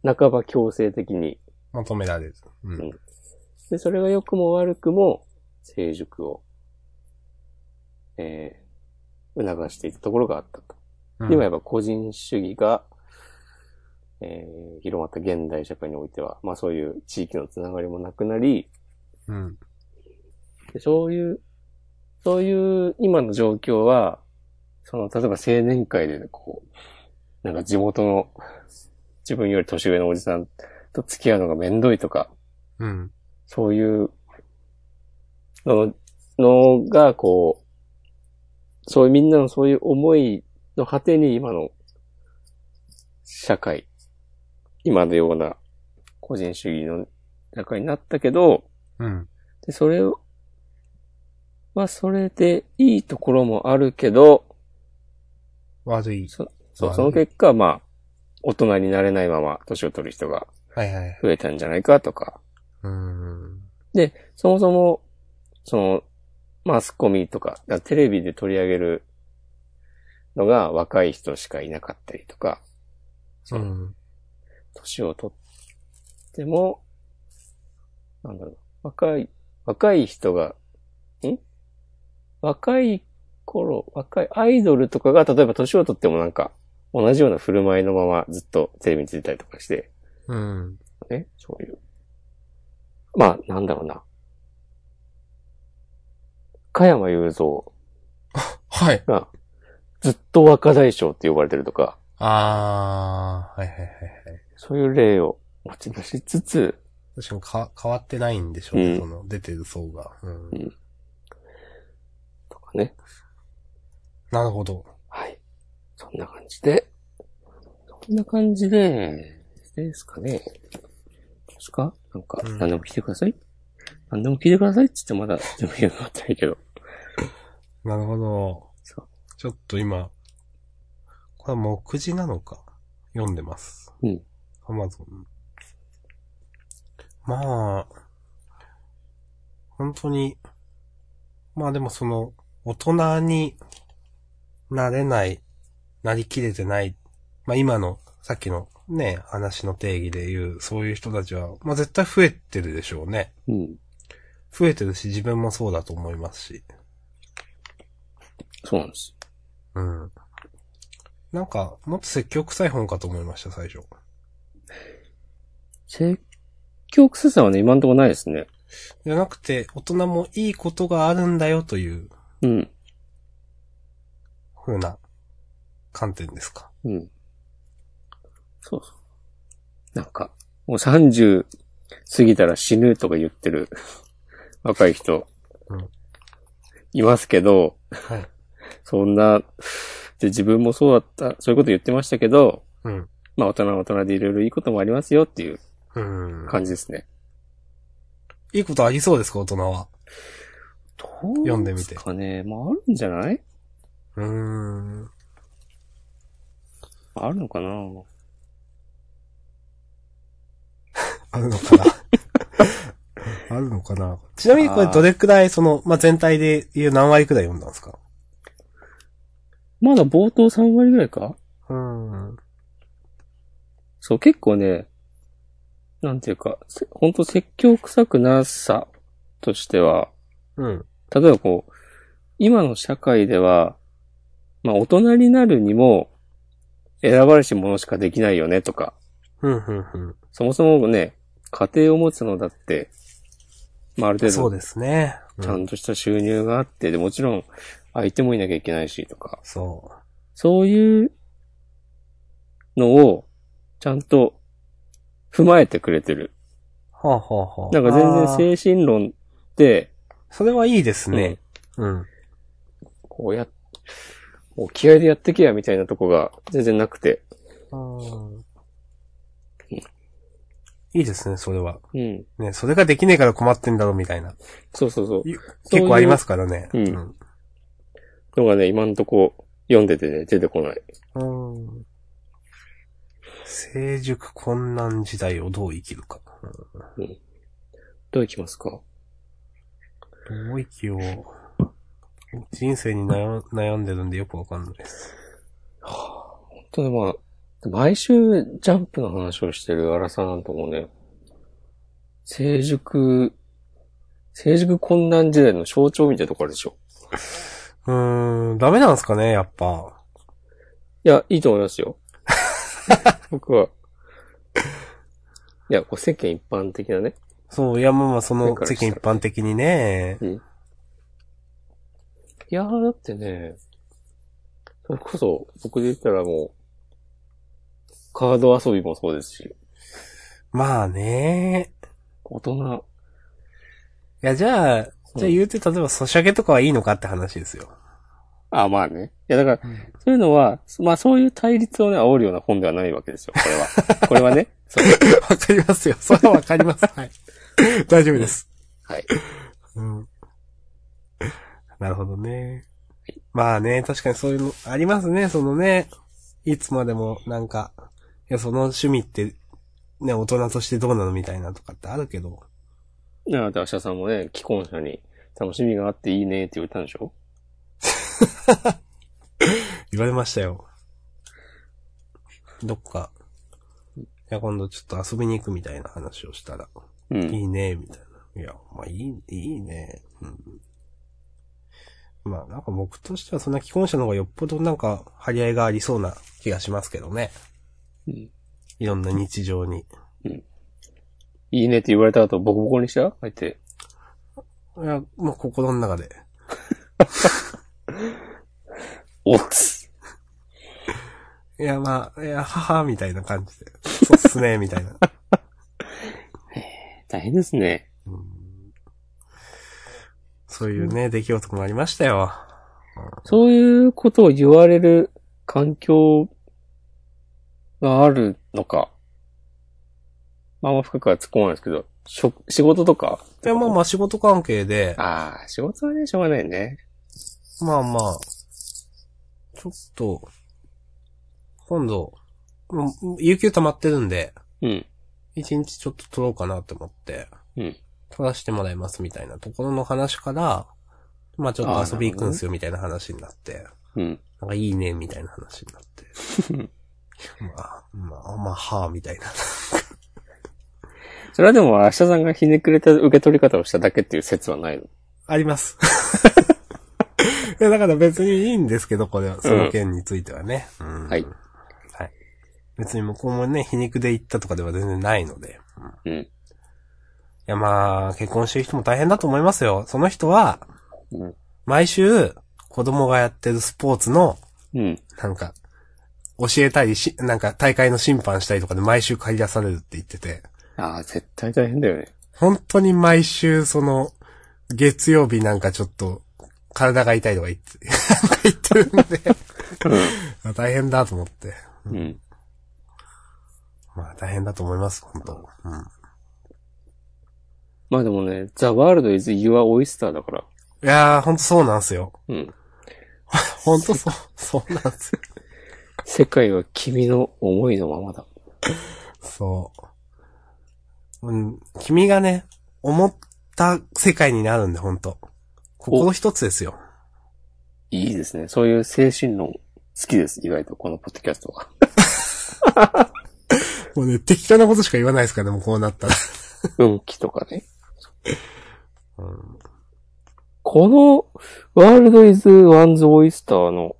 あ、半ば強制的に、求められる。うん。で、それが良くも悪くも、成熟を、えー促していたところがあったと。うん今やっぱ個人主義が、えー広まった現代社会においては、まあそういう地域のつながりもなくなり、うん。でそういう、そういう今の状況は、その、例えば青年会でこう、なんか地元の自分より年上のおじさんと付き合うのがめんどいとか、うん。そういうののが、こう、そういうみんなのそういう思いの果てに今の社会、今のような個人主義の社会になったけど、うん。で、それを、まあ、それでいいところもあるけど、悪い。そう、まあその結果、まあ、大人になれないまま年を取る人がはいはい。増えたんじゃないかとか。うん。で、そもそも、その、マスコミとか、だテレビで取り上げるのが若い人しかいなかったりとか、うん。年を取っても、なんだろう、若い、若い人が、ん？若い頃、若いアイドルとかが、例えば年を取ってもなんか、同じような振る舞いのままずっとテレビに出たりとかして、うん。ね、そういう。まあ、なんだろうな。加山雄三 はい。が、ずっと若大将って呼ばれてるとか、あー、はいはいはいはい。そういう例を持ち出しつつ、確かにか変わってないんでしょうね、うんその出てる層が。うん。とかね。なるほど。はい。そんな感じで、そんな感じで、ですかね。ですか？なんか、うん何でも聞いてください。何でも聞いてくださいって言ってまだ全部言うのかったらいいけど。なるほど。そうちょっと今、これは目次なのか？読んでます。うん。アマゾン。まあ、本当に、まあでもその、大人になれない、なりきれてない、まあ今の、さっきのね、話の定義で言う、そういう人たちは、まあ絶対増えてるでしょうね。うん。増えてるし、自分もそうだと思いますし。そうなんです。うん。なんか、もっと説教臭い本かと思いました、最初。説教臭さはね、今んとこないですね。じゃなくて、大人もいいことがあるんだよといううん。風な観点ですか。うん。そうそう。なんか、もう30過ぎたら死ぬとか言ってる 若い人、うんいますけど、はい。そんな、で自分もそうだった、そういうこと言ってましたけど、うん。まあ大人は大人でいろいろいいこともありますよっていううん。感じですね。いいことありそうですか、大人は。読んでみてかね。まああるんじゃない？うーん。あるのかな？あるのかな？あるのかな？ちなみにこれどれくらい、その、まあ、全体で言う何割くらい読んだんですか？まだ冒頭3割ぐらいか？うーん。そう、結構ね、なんていうか、せほんと説教臭くなさとしては、うん。例えばこう、今の社会では、まあ大人になるにも、選ばれし者しかできないよねとか、うん、うん、うん。そもそもね、家庭を持つのだって、まあある程度、そうですね。うちゃんとした収入があって、でもちろん相手もいなきゃいけないしとか、そそういうのを、ちゃんと踏まえてくれてる。う。はあ、はあ、はあ。なんか全然精神論って、それはいいですね。うん。こうや、もう気合でやってけやみたいなとこが全然なくて。うんいいですね、それは。うん。ね、それができねえから困ってんだろうみたいな。そうそうそう。結構ありますからね。そういうのがね、今んとこ読んでてね、出てこない。うん。うん成熟困難時代をどう生きるか。どういきますか？どう生きよう。人生に悩悩んでるんでよくわかんないです。本当でまあ、毎週ジャンプの話をしてる荒さなんともね、成熟、成熟困難時代の象徴みたいなとこあるでしょ。うーん、ダメなんですかね、やっぱ。いや、いいと思いますよ。僕は。いや、こう世間一般的なね。そう、いや、まあまあ、その世間一般的にね。いやー、だってね、それこそ、僕で言ったらもう、カード遊びもそうですし、まあね。大人、や、じゃあ、じゃあ言うて、例えば、ソシャゲとかはいいのかって話ですよ。あ、まあね。いや、だから、そういうのは、まあそういう対立をね、煽るような本ではないわけですよ、これは。これはね。わかりますよ。それはわかります。はい。大丈夫です。はい。うん。なるほどね。まあね、確かにそういうのありますね、そのね。いつまでもなんか、いや、その趣味って、ね、大人としてどうなのみたいなとかってあるけど。なので、明日さんもね、既婚者に楽しみがあっていいねって言われたんでしょ？言われましたよ。どっか、いや、今度ちょっと遊びに行くみたいな話をしたら、うん。いいね、みたいな。いや、まあいい、いいね。うん。まあなんか僕としてはそんな既婚者の方がよっぽどなんか張り合いがありそうな気がしますけどね。うんいろんな日常に。いいねって言われた後、ボコボコにした相手。いや、もう心の中で。おっつ。いや、まあ、いや、母みたいな感じで。そうっすね、みたいな。大変ですね。そういうね、出来事もありましたよ。そういうことを言われる環境があるのか。まあ、あんま深くは突っ込まないですけど、しょ仕事とか？いや、まあまあ仕事関係で、ああ、仕事はね、しょうがないね。まあまあ、ちょっと、今度、うん有給溜まってるんで、うん。一日ちょっと取ろうかなと思って、うん。取らせてもらいますみたいなところの話から、まあちょっと遊び行くんすよみたいな話になって、うん。なんかいいねみたいな話になって。まあ、まあ、まあ、はあ、みたいな。それはでも、明日さんがひねくれた受け取り方をしただけっていう説はないの？あります。いや、だから別にいいんですけど、これは、その件についてはね。うんはい。はい。別に向こうもね、皮肉で言ったとかでは全然ないので。うんいうん。や、まあ、結婚してる人も大変だと思いますよ。その人は、うん。毎週、子供がやってるスポーツの、うん。なんか、教えたりし、なんか大会の審判したりとかで毎週借り出されるって言ってて、ああ、絶対大変だよね。本当に毎週その、月曜日なんかちょっと、体が痛いとか言って、言ってるんで、大変だと思って。うん。うん。まあ大変だと思います、本当うん。まあでもね、The World is Your Oyster だから。いやー、ほんとそうなんすよ。うん。ほんとそう、そうなんすよ。世界は君の思いのままだ。そう。うん、君がね、思った世界になるんで、ほんと。心一つですよ。いいですね。そういう精神論好きです。意外と、このポッドキャストは。もうね、適当なことしか言わないですからね、もうこうなったら。運気とかね。うんこの、World is One's Oyster の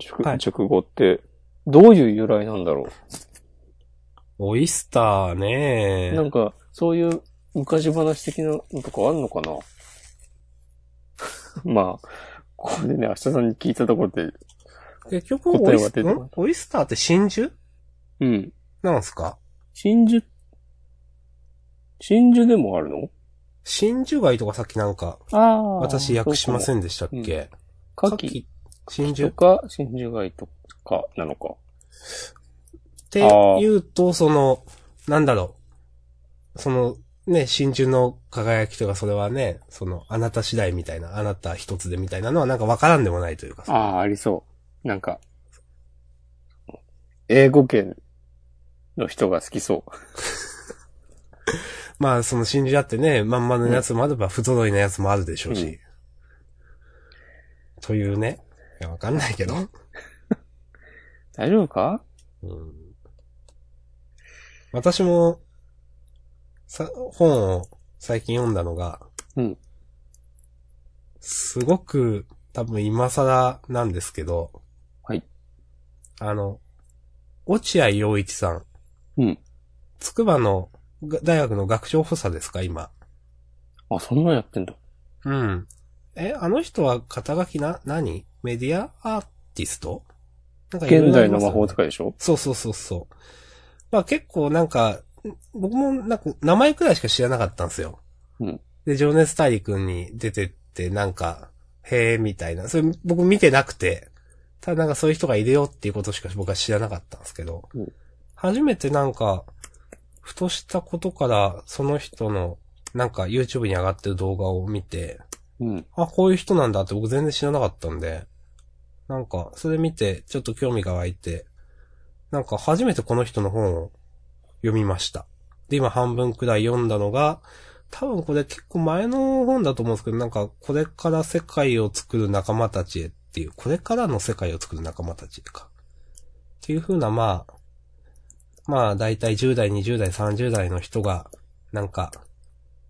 熟,、はい熟語って、どういう由来なんだろオイスターう。ねなんか、そういう昔話的なのとかあるのかな？まあ、これでね、明日さんに聞いたところで、結局、答オイスオイスターって真珠？うん。なんすか？真珠、真珠でもあるの？真珠貝とかさっきなんか、ああ。私訳しません。んでしたっけ？牡蠣真珠？とか、真珠貝とか、なのか。って言うと、その、なんだろう。その、ね、真珠の輝きとか、それはね、その、あなた次第みたいな、あなた一つでみたいなのはなんかわからんでもないというかさ。ああ、ありそう。なんか、英語圏の人が好きそう。まあ、その真珠だってね、まんまのやつもあれば、不揃いのやつもあるでしょうし。うんというね。いや、わかんないけど。大丈夫か？うん私も、さ、本を最近読んだのが、うん。すごく、多分今更なんですけど、はい。あの、落合陽一さん、うん。筑波のが大学の学長補佐ですか、今。あ、そんなんやってんだ。うん。え、あの人は肩書きな、何？メディアアーティスト？なんかいろい現代の魔法使いでしょ？そうそうそうそう。まあ結構なんか、僕もなんか名前くらいしか知らなかったんですよ。うん。で、情熱大陸に出てって、なんか、へえ、みたいな。それ僕見てなくて、ただなんかそういう人がいるよっていうことしか僕は知らなかったんですけど、うん初めてなんか、ふとしたことから、その人の、なんか YouTube に上がってる動画を見て、うん。あ、こういう人なんだって僕全然知らなかったんで、なんか、それ見て、ちょっと興味が湧いて、なんか初めてこの人の本を読みました。で、今半分くらい読んだのが、多分これ結構前の本だと思うんですけど、なんか、これから世界を作る仲間たちへっていう、これからの世界を作る仲間たちへか。っていう風な、まあ、まあ、だいたい10代、20代、30代の人が、なんか、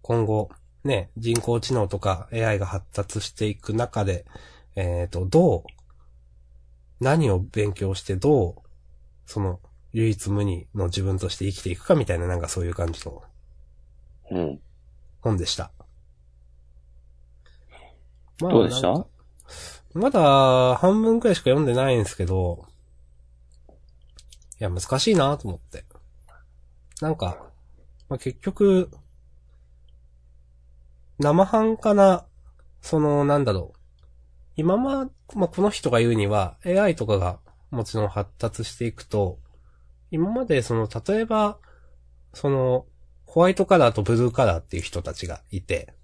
今後、ね、人工知能とか AI が発達していく中で、えっ、と、どう、何を勉強してどう、その、唯一無二の自分として生きていくかみたいななんかそういう感じのうん。本でした。まどうでした？まだ半分くらいしか読んでないんですけど、いや、難しいなと思って。なんか、まあ、結局、生半可な、その、なんだろう。今ま、まあ、この人が言うには、AI とかがもちろん発達していくと、今までその、例えば、その、ホワイトカラーとブルーカラーっていう人たちがいて、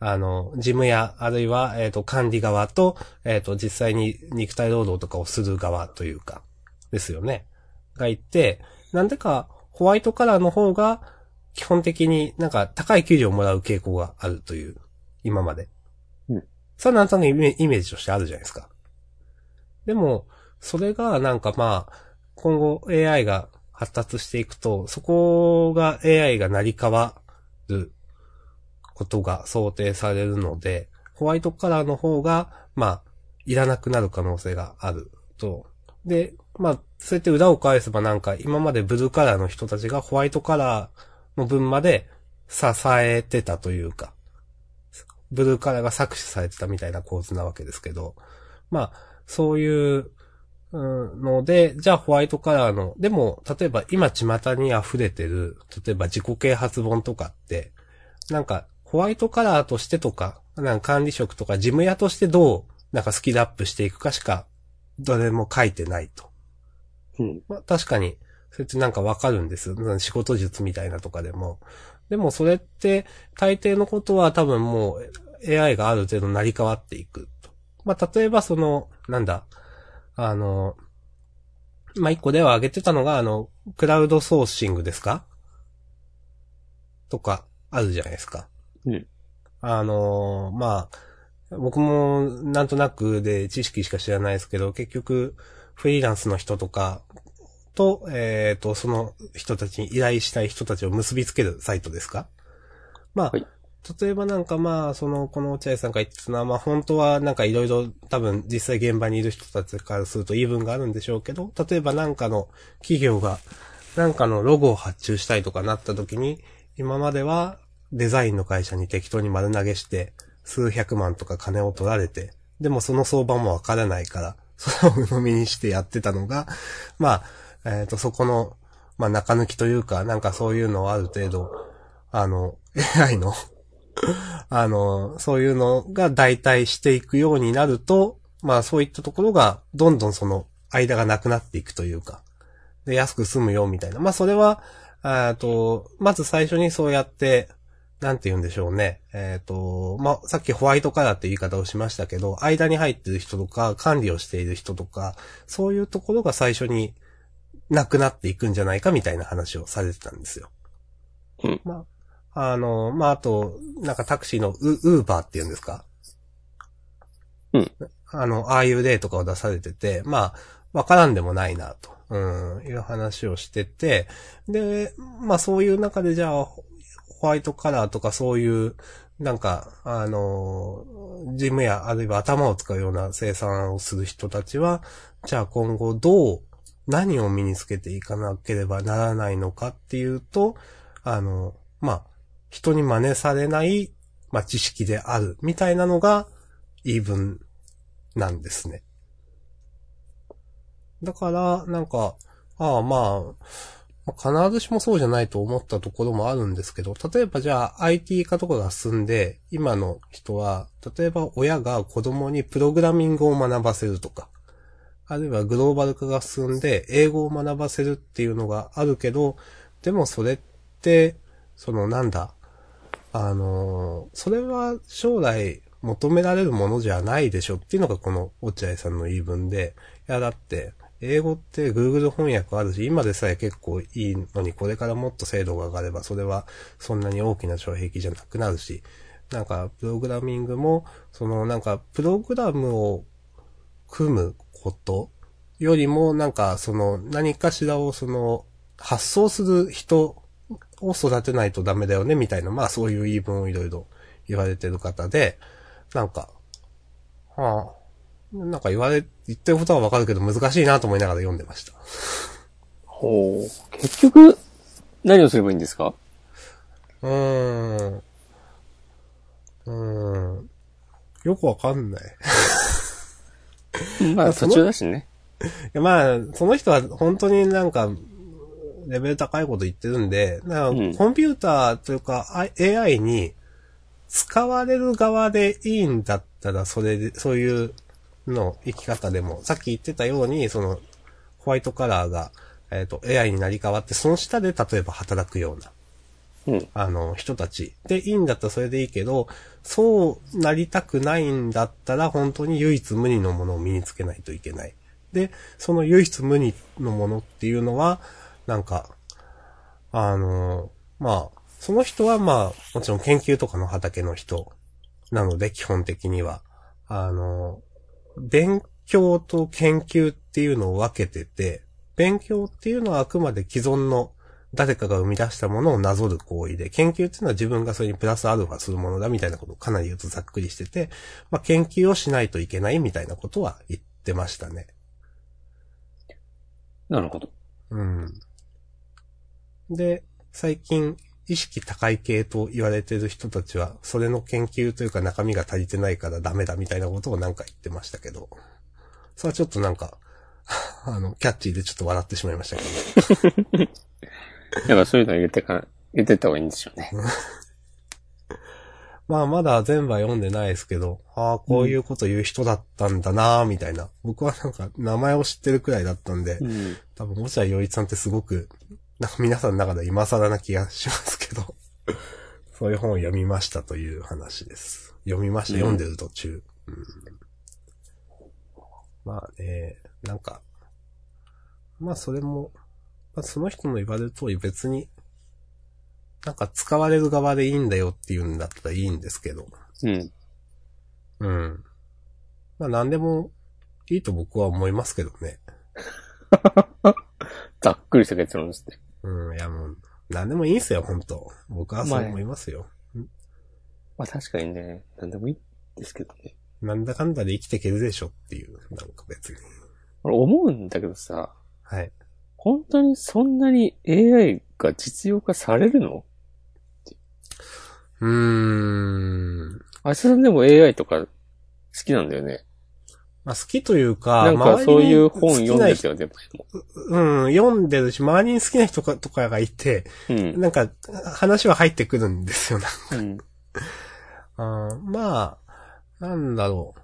あの、事務や、あるいは、えっ、と、管理側と、えっ、と、実際に肉体労働とかをする側というか、ですよね。がいて、なんでか、ホワイトカラーの方が、基本的になんか高い給料をもらう傾向があるという、今まで。うん。それはなんとなくイメージとしてあるじゃないですか。でも、それがなんかまあ、今後 AI が発達していくと、そこが AI が成り変わることが想定されるので、ホワイトカラーの方が、まあ、いらなくなる可能性があると。で、まあ、そうやって裏を返せばなんか、今までブルーカラーの人たちがホワイトカラーの分まで支えてたというか、ブルーカラーが搾取されてたみたいな構図なわけですけど、まあ、そういう、うんので、じゃあホワイトカラーの、でも、例えば今巷に溢れてる、例えば自己啓発本とかって、なんか、ホワイトカラーとしてとか、なんか管理職とか事務屋としてどう、なんかスキルアップしていくかしか、どれも書いてないと。うん。まあ確かに、それってなんかわかるんですよ。仕事術みたいなとかでも。でもそれって、大抵のことは多分もう AI がある程度成り変わっていくと。まあ例えばその、なんだ、あの、まあ一個では挙げてたのが、あの、クラウドソーシングですか？とか、あるじゃないですか。うん。あの、まあ、僕もなんとなくで知識しか知らないですけど、結局、フリーランスの人とかと、えっ、と、その人たちに依頼したい人たちを結びつけるサイトですか？まあ、はい例えばなんかまあ、その、この落合さんが言ってたのは、まあ本当はなんかいろいろ多分実際現場にいる人たちからすると言い分があるんでしょうけど、例えばなんかの企業がなんかのロゴを発注したいとかなった時に、今まではデザインの会社に適当に丸投げして、数百万とか金を取られて、でもその相場もわからないから、それを鵜呑みにしてやってたのが、まあ、えっ、と、そこの、まあ中抜きというか、なんかそういうのをある程度、あの、AI の、あの、そういうのが代替していくようになると、まあそういったところが、どんどんその、間がなくなっていくというか、で、安く済むよ、みたいな。まあそれは、えっと、まず最初にそうやって、なんて言うんでしょうね。えっ、と、まあ、さっきホワイトカラーって言い方をしましたけど、間に入ってる人とか、管理をしている人とか、そういうところが最初になくなっていくんじゃないかみたいな話をされてたんですよ。うんまあ、あの、まあ、あと、なんかタクシーのウウーバーっていうんですか？うん。あの、ああいう例とかを出されてて、まあ、わからんでもないな、と、うん、いう話をしてて、で、まあそういう中でじゃあ、ホワイトカラーとかそういう、なんか、あの、事務や、あるいは頭を使うような生産をする人たちは、じゃあ今後どう、何を身につけていかなければならないのかっていうと、あの、まあ、人に真似されない、まあ、知識である、みたいなのが、言い分なんですね。だから、なんか、ああまあ、必ずしもそうじゃないと思ったところもあるんですけど、例えばじゃあ IT 化とかが進んで、今の人は、例えば親が子供にプログラミングを学ばせるとか、あるいはグローバル化が進んで英語を学ばせるっていうのがあるけど、でもそれって、そのなんだ、あのそれは将来求められるものじゃないでしょっていうのがこの落合さんの言い分で、いやだって、英語って Google 翻訳あるし、今でさえ結構いいのに、これからもっと精度が上がれば、それはそんなに大きな障壁じゃなくなるし、なんか、プログラミングも、そのなんか、プログラムを組むことよりも、なんか、その、何かしらをその、発想する人を育てないとダメだよね、みたいな、まあそういう言い分をいろいろ言われてる方で、なんか、はあ、なんか言われ、言ってることはわかるけど難しいなと思いながら読んでました。ほう。結局、何をすればいいんですか？うーん。うーん。よくわかんない。まあ途中だしね。まあ、その人は本当になんか、レベル高いこと言ってるんで、かコンピューターというか、あ AI に使われる側でいいんだったら、それで、そういうの生き方でも、さっき言ってたように、その、ホワイトカラーが、えっ、と、AI になり変わって、その下で例えば働くような、うん。あの、人たち。で、いいんだったらそれでいいけど、そうなりたくないんだったら、本当に唯一無二のものを身につけないといけない。で、その唯一無二のものっていうのは、なんか、あの、まあ、その人はまあ、もちろん研究とかの畑の人なので、基本的には。あの、勉強と研究っていうのを分けてて、勉強っていうのはあくまで既存の誰かが生み出したものをなぞる行為で、研究っていうのは自分がそれにプラスアルファするものだみたいなことをかなり言うとざっくりしてて、まあ研究をしないといけないみたいなことは言ってましたね。なるほど。うん。で、最近、意識高い系と言われてる人たちは、それの研究というか中身が足りてないからダメだみたいなことをなんか言ってましたけど、それはちょっとなんか、あの、キャッチーでちょっと笑ってしまいましたけど。やっぱそういうの入れてか、入れてった方がいいんでしょうね。まあまだ全部は読んでないですけど、ああ、こういうこと言う人だったんだなーみたいな。僕はなんか名前を知ってるくらいだったんで、うん。多分、落合陽一さんってすごく、なんか皆さんの中で今更な気がしますけど、そういう本を読みましたという話です。読みました、うん読んでる途中。うんまあね、なんか、まあそれも、まあ、その人の言われる通り別に、なんか使われる側でいいんだよっていうんだったらいいんですけど、うん。うん。まあ何でもいいと僕は思いますけどね。ざっくりした結論ですね。うん、いやもう、何でもいいんすよ、本当僕はそう思いますよ。まあ確かにね、なんでもいいですけどね。なんだかんだで生きていけるでしょっていう、なんか別に。俺思うんだけどさ、はい。本当にそんなに AI が実用化されるの？うーん。あいつさんでも AI とか好きなんだよね。まあ好きというか、なんかそういう本読んでたよ、でも。うん、読んでるし、周りに好きな人かとかがいて、うん。なんか、話は入ってくるんですよ、うん。あーまあ、なんだろう。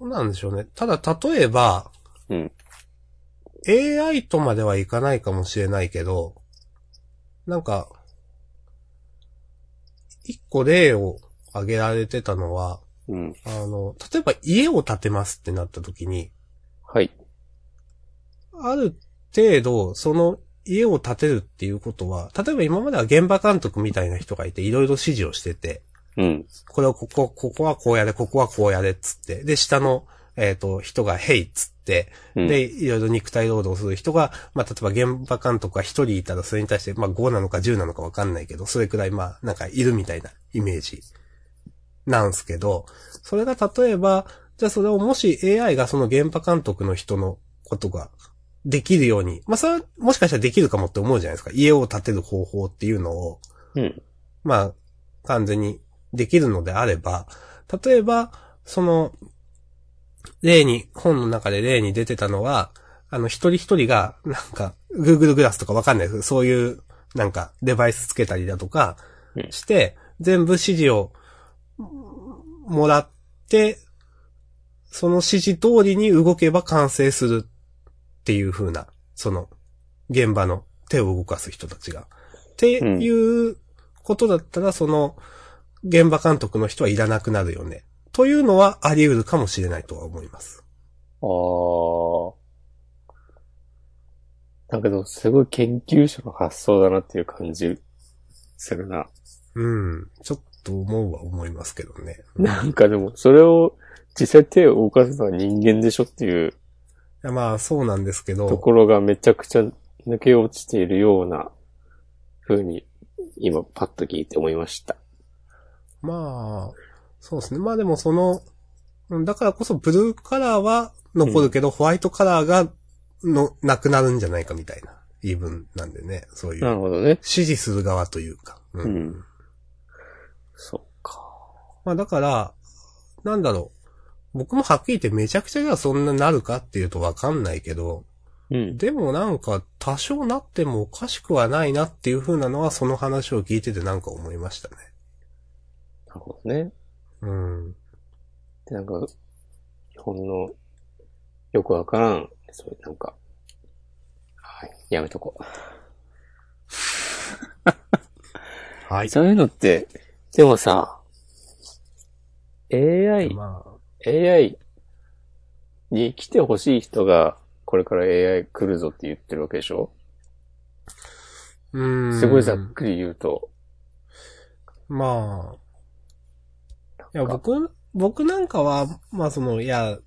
どうなんでしょうね。ただ、例えば、うん。AI とまではいかないかもしれないけど、なんか、一個例を挙げられてたのは、うん。あの、例えば家を建てますってなった時に、はい。ある程度、その家を建てるっていうことは、例えば今までは現場監督みたいな人がいて、いろいろ指示をしてて、うん。これをここ、ここはこうやれ、ここはこうやれっつって、で、下の、えっ、と、人が、へいっつって、うん、で、いろいろ肉体労働する人が、まあ、例えば現場監督が一人いたら、それに対して、まあ、5なのか10なのかわかんないけど、それくらい、まあ、なんかいるみたいなイメージなんすけど、それが例えば、じゃあそれをもし AI がその現場監督の人のことができるように、まあ、それはもしかしたらできるかもって思うじゃないですか。家を建てる方法っていうのを、うん。まあ、完全にできるのであれば、例えば、その、例に、本の中で例に出てたのは、あの、一人一人が、なんか、Google グラスとかわかんないですそういう、なんか、デバイスつけたりだとかうん、して、全部指示を、もらって、その指示通りに動けば完成するっていう風な、その、現場の手を動かす人たちが。っていうことだったら、その、現場監督の人はいらなくなるよね。というのはあり得るかもしれないとは思います。あー。だけど、すごい研究者の発想だなっていう感じするな。うん。ちょっと思うは思いますけどね。なんかでも、それを実際手を動かすのは人間でしょっていうまあ、そうなんですけど、ところがめちゃくちゃ抜け落ちているような風に今パッと聞いて思いました。まあ、そうですね。まあでもその、うんだからこそブルーカラーは残るけど、ホワイトカラーが、の、なくなるんじゃないかみたいな言い分なんでね。そういう、なるほどね。指示する側というか。ううん。そっか。まあだから、なんだろう。僕もはっきり言ってめちゃくちゃじゃそんななるかっていうとわかんないけど、うん。でもなんか多少なってもおかしくはないなっていう風なのはその話を聞いててなんか思いましたね。なるほどね。うん。で、なんか、日本のよくわからん、そういうなんか、はい、やめとこう。はい。そういうのって、でもさ、AI、まあ、AI に来てほしい人が、これから AI 来るぞって言ってるわけでしょ？うーん。すごいざっくり言うと。まあ。いや、僕、僕なんかは、まあその、いや、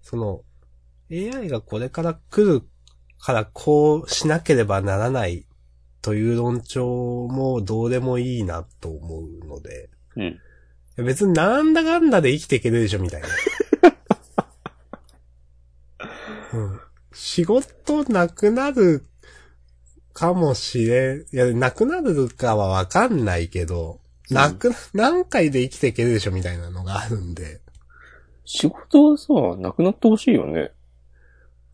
その、AI がこれから来るからこうしなければならないという論調もどうでもいいなと思うので、うん。別になんだかんだで生きていけるでしょみたいな。うん、仕事なくなるかもしれん。いや、なくなるかはわかんないけど、なく、何回で生きていけるでしょみたいなのがあるんで。仕事はさ、なくなってほしいよね。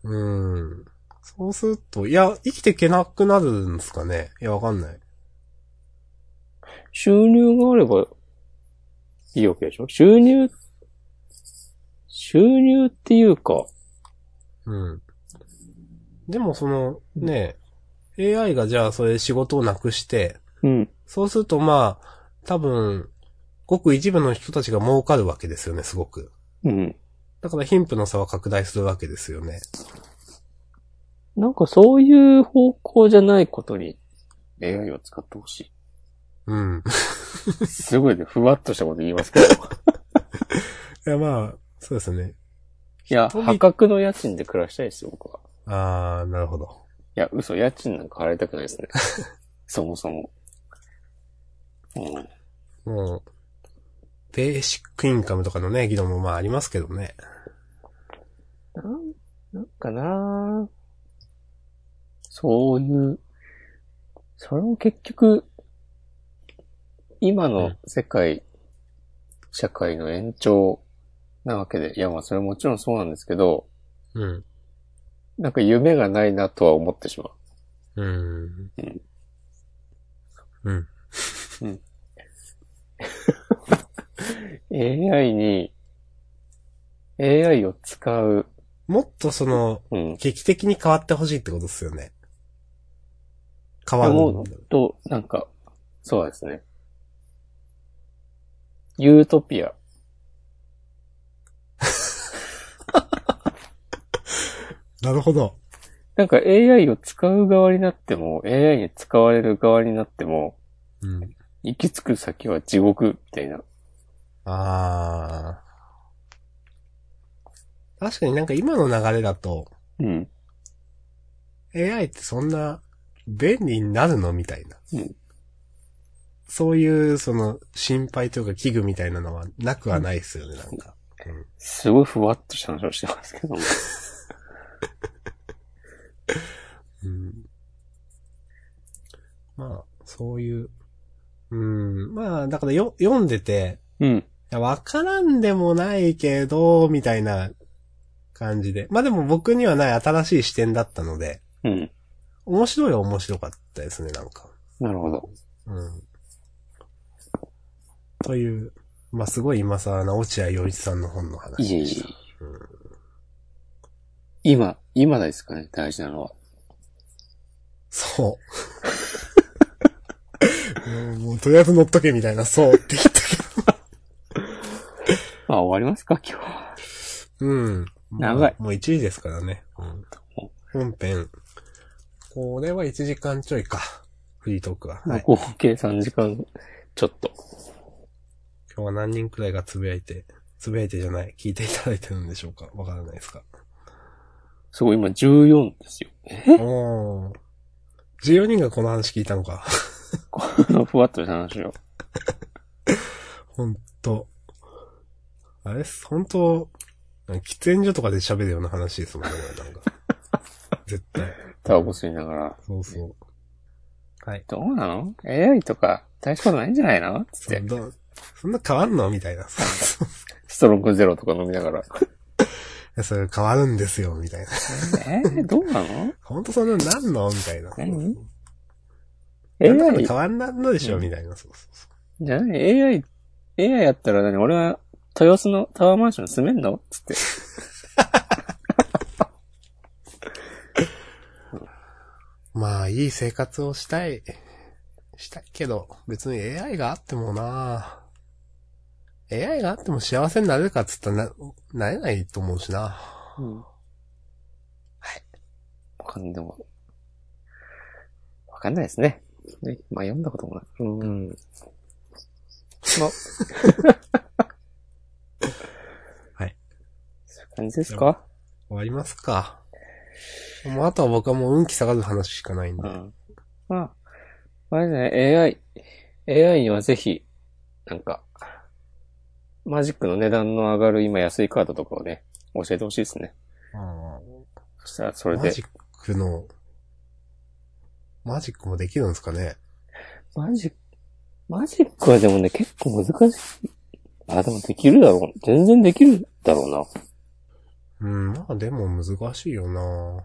うん。そうすると、いや、生きていけなくなるんですかね？いや、わかんない。収入があればいいわけでしょ？収入、収入っていうか、うん。でもその、ね、AI がじゃあそれで仕事をなくして、うん。そうするとまあ、多分、ごく一部の人たちが儲かるわけですよね、すごく。うん。だから貧富の差は拡大するわけですよね。なんかそういう方向じゃないことに AI を使ってほしうん。い。すごいね、ふわっとしたこと言いますけど。い いやまあ、そうですね。や、人々破格の家賃で暮らしたいですよ、僕は。あー、なるほど。いや、嘘、家賃なんか払いたくないですね。そもそも。うん。もう、ベーシックインカムとかのね、議論もまあありますけどね。なん、なんかなそういう、それも結局、今の世界、社会の延長なわけで、いやまあそれはもちろんそうなんですけど、うん。なんか夢がないなとは思ってしまう。うん。うん。AI に、AI を使う、もっとその、うん。劇的に変わってほしいってことですよね。変わる。思うと、なんか、そうですね。ユートピア。なるほど。なんか AI を使う側になっても、AI に使われる側になっても、うん。行き着く先は地獄みたいな。あー。確かになんか今の流れだと、うん。AI ってそんな便利になるの？みたいな。うんそういう、その、心配というか危惧みたいなのはなくはないですよね、なんか。すごいふわっとした話をしてますけども。うん。まあ、そういう。うん。まあ、だからよ、読んでて、うん。いやわからんでもないけど、みたいな感じで。まあでも僕にはない新しい視点だったので、うん。面白いは面白かったですね、なんか。なるほど。うん。という、まあすごい今更な落合陽一さんの本の話いえいえ。今、今ですかね、大事なのは。そう。も うもうとりあえず乗っとけみたいな、そうって言ったけ まあ終わりますか、今日は。ど。うん。長いもうもう1時ですからね。うん。本編。これは1時間ちょいか。フリートークは。はい。合計3時間ちょっと。今日は何人くらいがつぶやいて、つぶやいてじゃない、聞いていただいてるんでしょうかわからないですか。すごい、今14ですよ。え？おー。14人がこの話聞いたのか。このふわっとした話を。ほんと。あれ？ほんと、喫煙所とかで喋るような話ですもんね、なんか。絶対。タバコ吸いながら。そうそう。はい。どうなの ?AI とか大したことないんじゃないの？つって。そんな変わんの？みたいな。ストロングゼロとか飲みながら。い やそれ変わるんですよ、みたいな。えーどうなの？ほんとそんなの？なんのみたいな。何 ?AI 変わんなんのでしょ、うんみたいな。そうそうそう。じゃない ?AI、AI やったら何？俺は豊洲のタワーマンション住めんの？つって。まあ、いい生活をしたい。したいけど、別に AI があってもな AI があっても幸せになれるかっつったらな、なれないと思うしな。うん。はい。わかんでも、わかんないですね。ねまあ読んだこともない。うん。まあ。はい。そういう感じですか？終わりますか。もうあとは僕はもう運気下がる話しかないんで。うん。まあ、あれね、AI、AI にはぜひ、なんか、マジックの値段の上がる今安いカードとかをね、教えてほしいですね。そしたらそれでマジ、ックの、マジックもできるんですかね？マジック、マジックはでもね、結構難しい。あ、でもできるだろう。全然できるだろうな。うん、まあでも難しいよな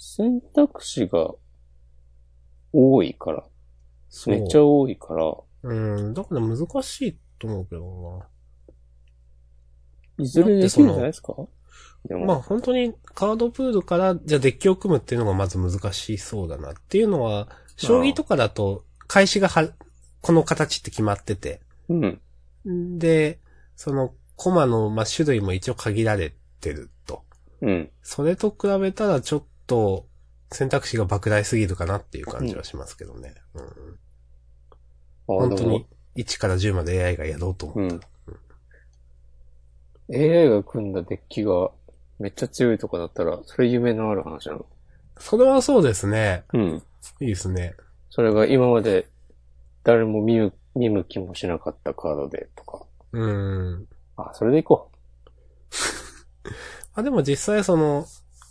選択肢が多いから。そうめっちゃ多いから、うん、だから難しいと思うけどいずれできるんじゃないですか？でな。も、まあ本当にカードプールからじゃあデッキを組むっていうのがまず難しそうだなっていうのは、将棋とかだと開始がは、この形って決まってて。うん。で、そのコマの、まあ、種類も一応限られてると。うん。それと比べたらちょっと選択肢が莫大すぎるかなっていう感じはしますけどね。うんあ本当に1から10まで AI がやろうと思う。うん。AI が組んだデッキがめっちゃ強いとかだったら、それ夢のある話なの？それはそうですね。うん。いいですね。それが今まで誰も見む見向きもしなかったカードでとか。うん。あ、それでいこ あ、でも実際その、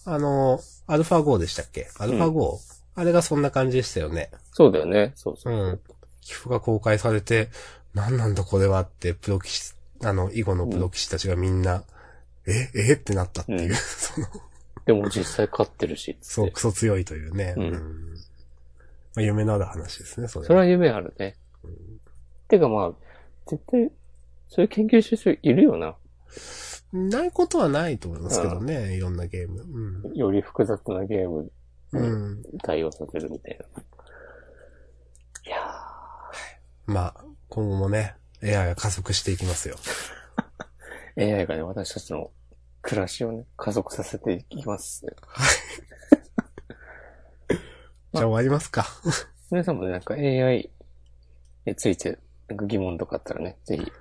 あの、アルファ5でしたっけ？アルファ 5?、あれがそんな感じでしたよね。う。そうだよね。そうそうう。ん。寄付が公開されて、何なんだこれはって、プロ棋士、あの、囲碁のプロ棋士たちがみんな、え？え？ってなったっていう、うん その、でも実際勝ってるし。そう、クソ強いというね。うんまあ、夢のある話ですね、それそれは夢あるね。てかまあ、絶対、そういう研究してる人いるよな。ないことはないと思いますけどね、いろんなゲーム。より複雑なゲームうん。うん。対応させるみたいな。いやまあ、今後もね、AI が加速していきますよ。ー AI がね、私たちの暮らしをね、加速させていきますね。じゃあ終わりますか。皆さんもね、なんか AI について、疑問とかあったらね、ぜひ、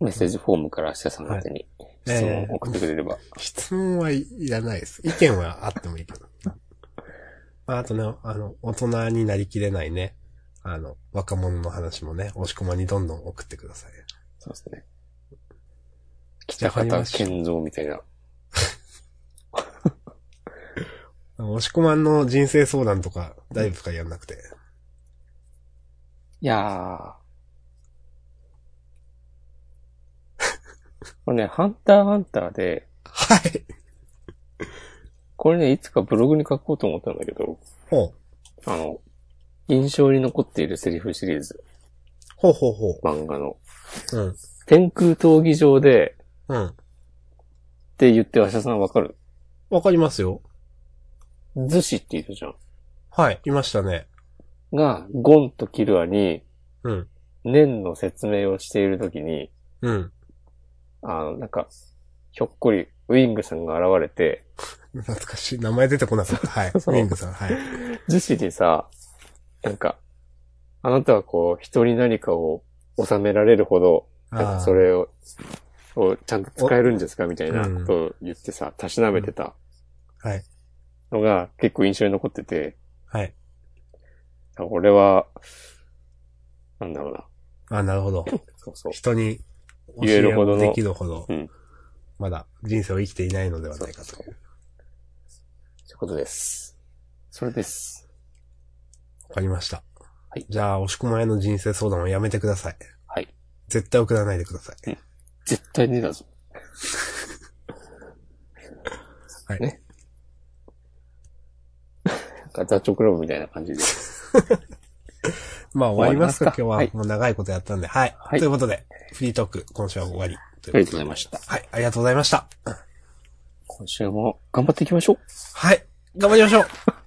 メッセージフォームから明日さん宛てに質問を送ってくれれば。質問はいいらないです。意見はあってもいいけど。まあ、あとね、あの、大人になりきれないね、あの、若者の話もね、押し込まにどんどん送ってください。そうですね。北方健三みたいな。押し込まんの人生相談とか、大丈夫かやんなくて。いやこれね、ハンターハンターで、はい。これね、いつかブログに書こうと思ったんだけど、ほう。あの、印象に残っているセリフシリーズ、ほうほうほ漫画の。う。うん。天空闘技場で、うん。って言って、わしゃさんわかる？わかりますよ。ズシっているじゃん。はい。いましたね。が、ゴンとキルアに、うん。年の説明をしているときに、うん。あの、なんか、ひょっこり、ウィングさんが現れて、懐かしい。名前出てこなかった。はい。ウィングさん。はい。ズシにさ、なんか、あなたはこう、人に何かを収められるほど、なんかそれを、をちゃんと使えるんですか？みたいなことを言ってさ、たしなめてたはい。のが結構印象に残ってて、はい。俺は、なんだろうな。あ、なるほど。そうそう。人に教言えるほどのできるほどうん、まだ人生を生きていないのではないかという。そういうことです。それです。わかりました。はいじゃあ、押し込まへの人生相談をやめてください。はい。絶対送らないでください。絶対にだぞ。はいね。なんか座長クラブみたいな感じで。まあ終わりますか今日は。もう長いことやったんで。はい。はいということで、フリートーク、今週は終わり。ありがとうございました。はい。ありがとうございました。今週も頑張っていきましょう。はい。頑張りましょう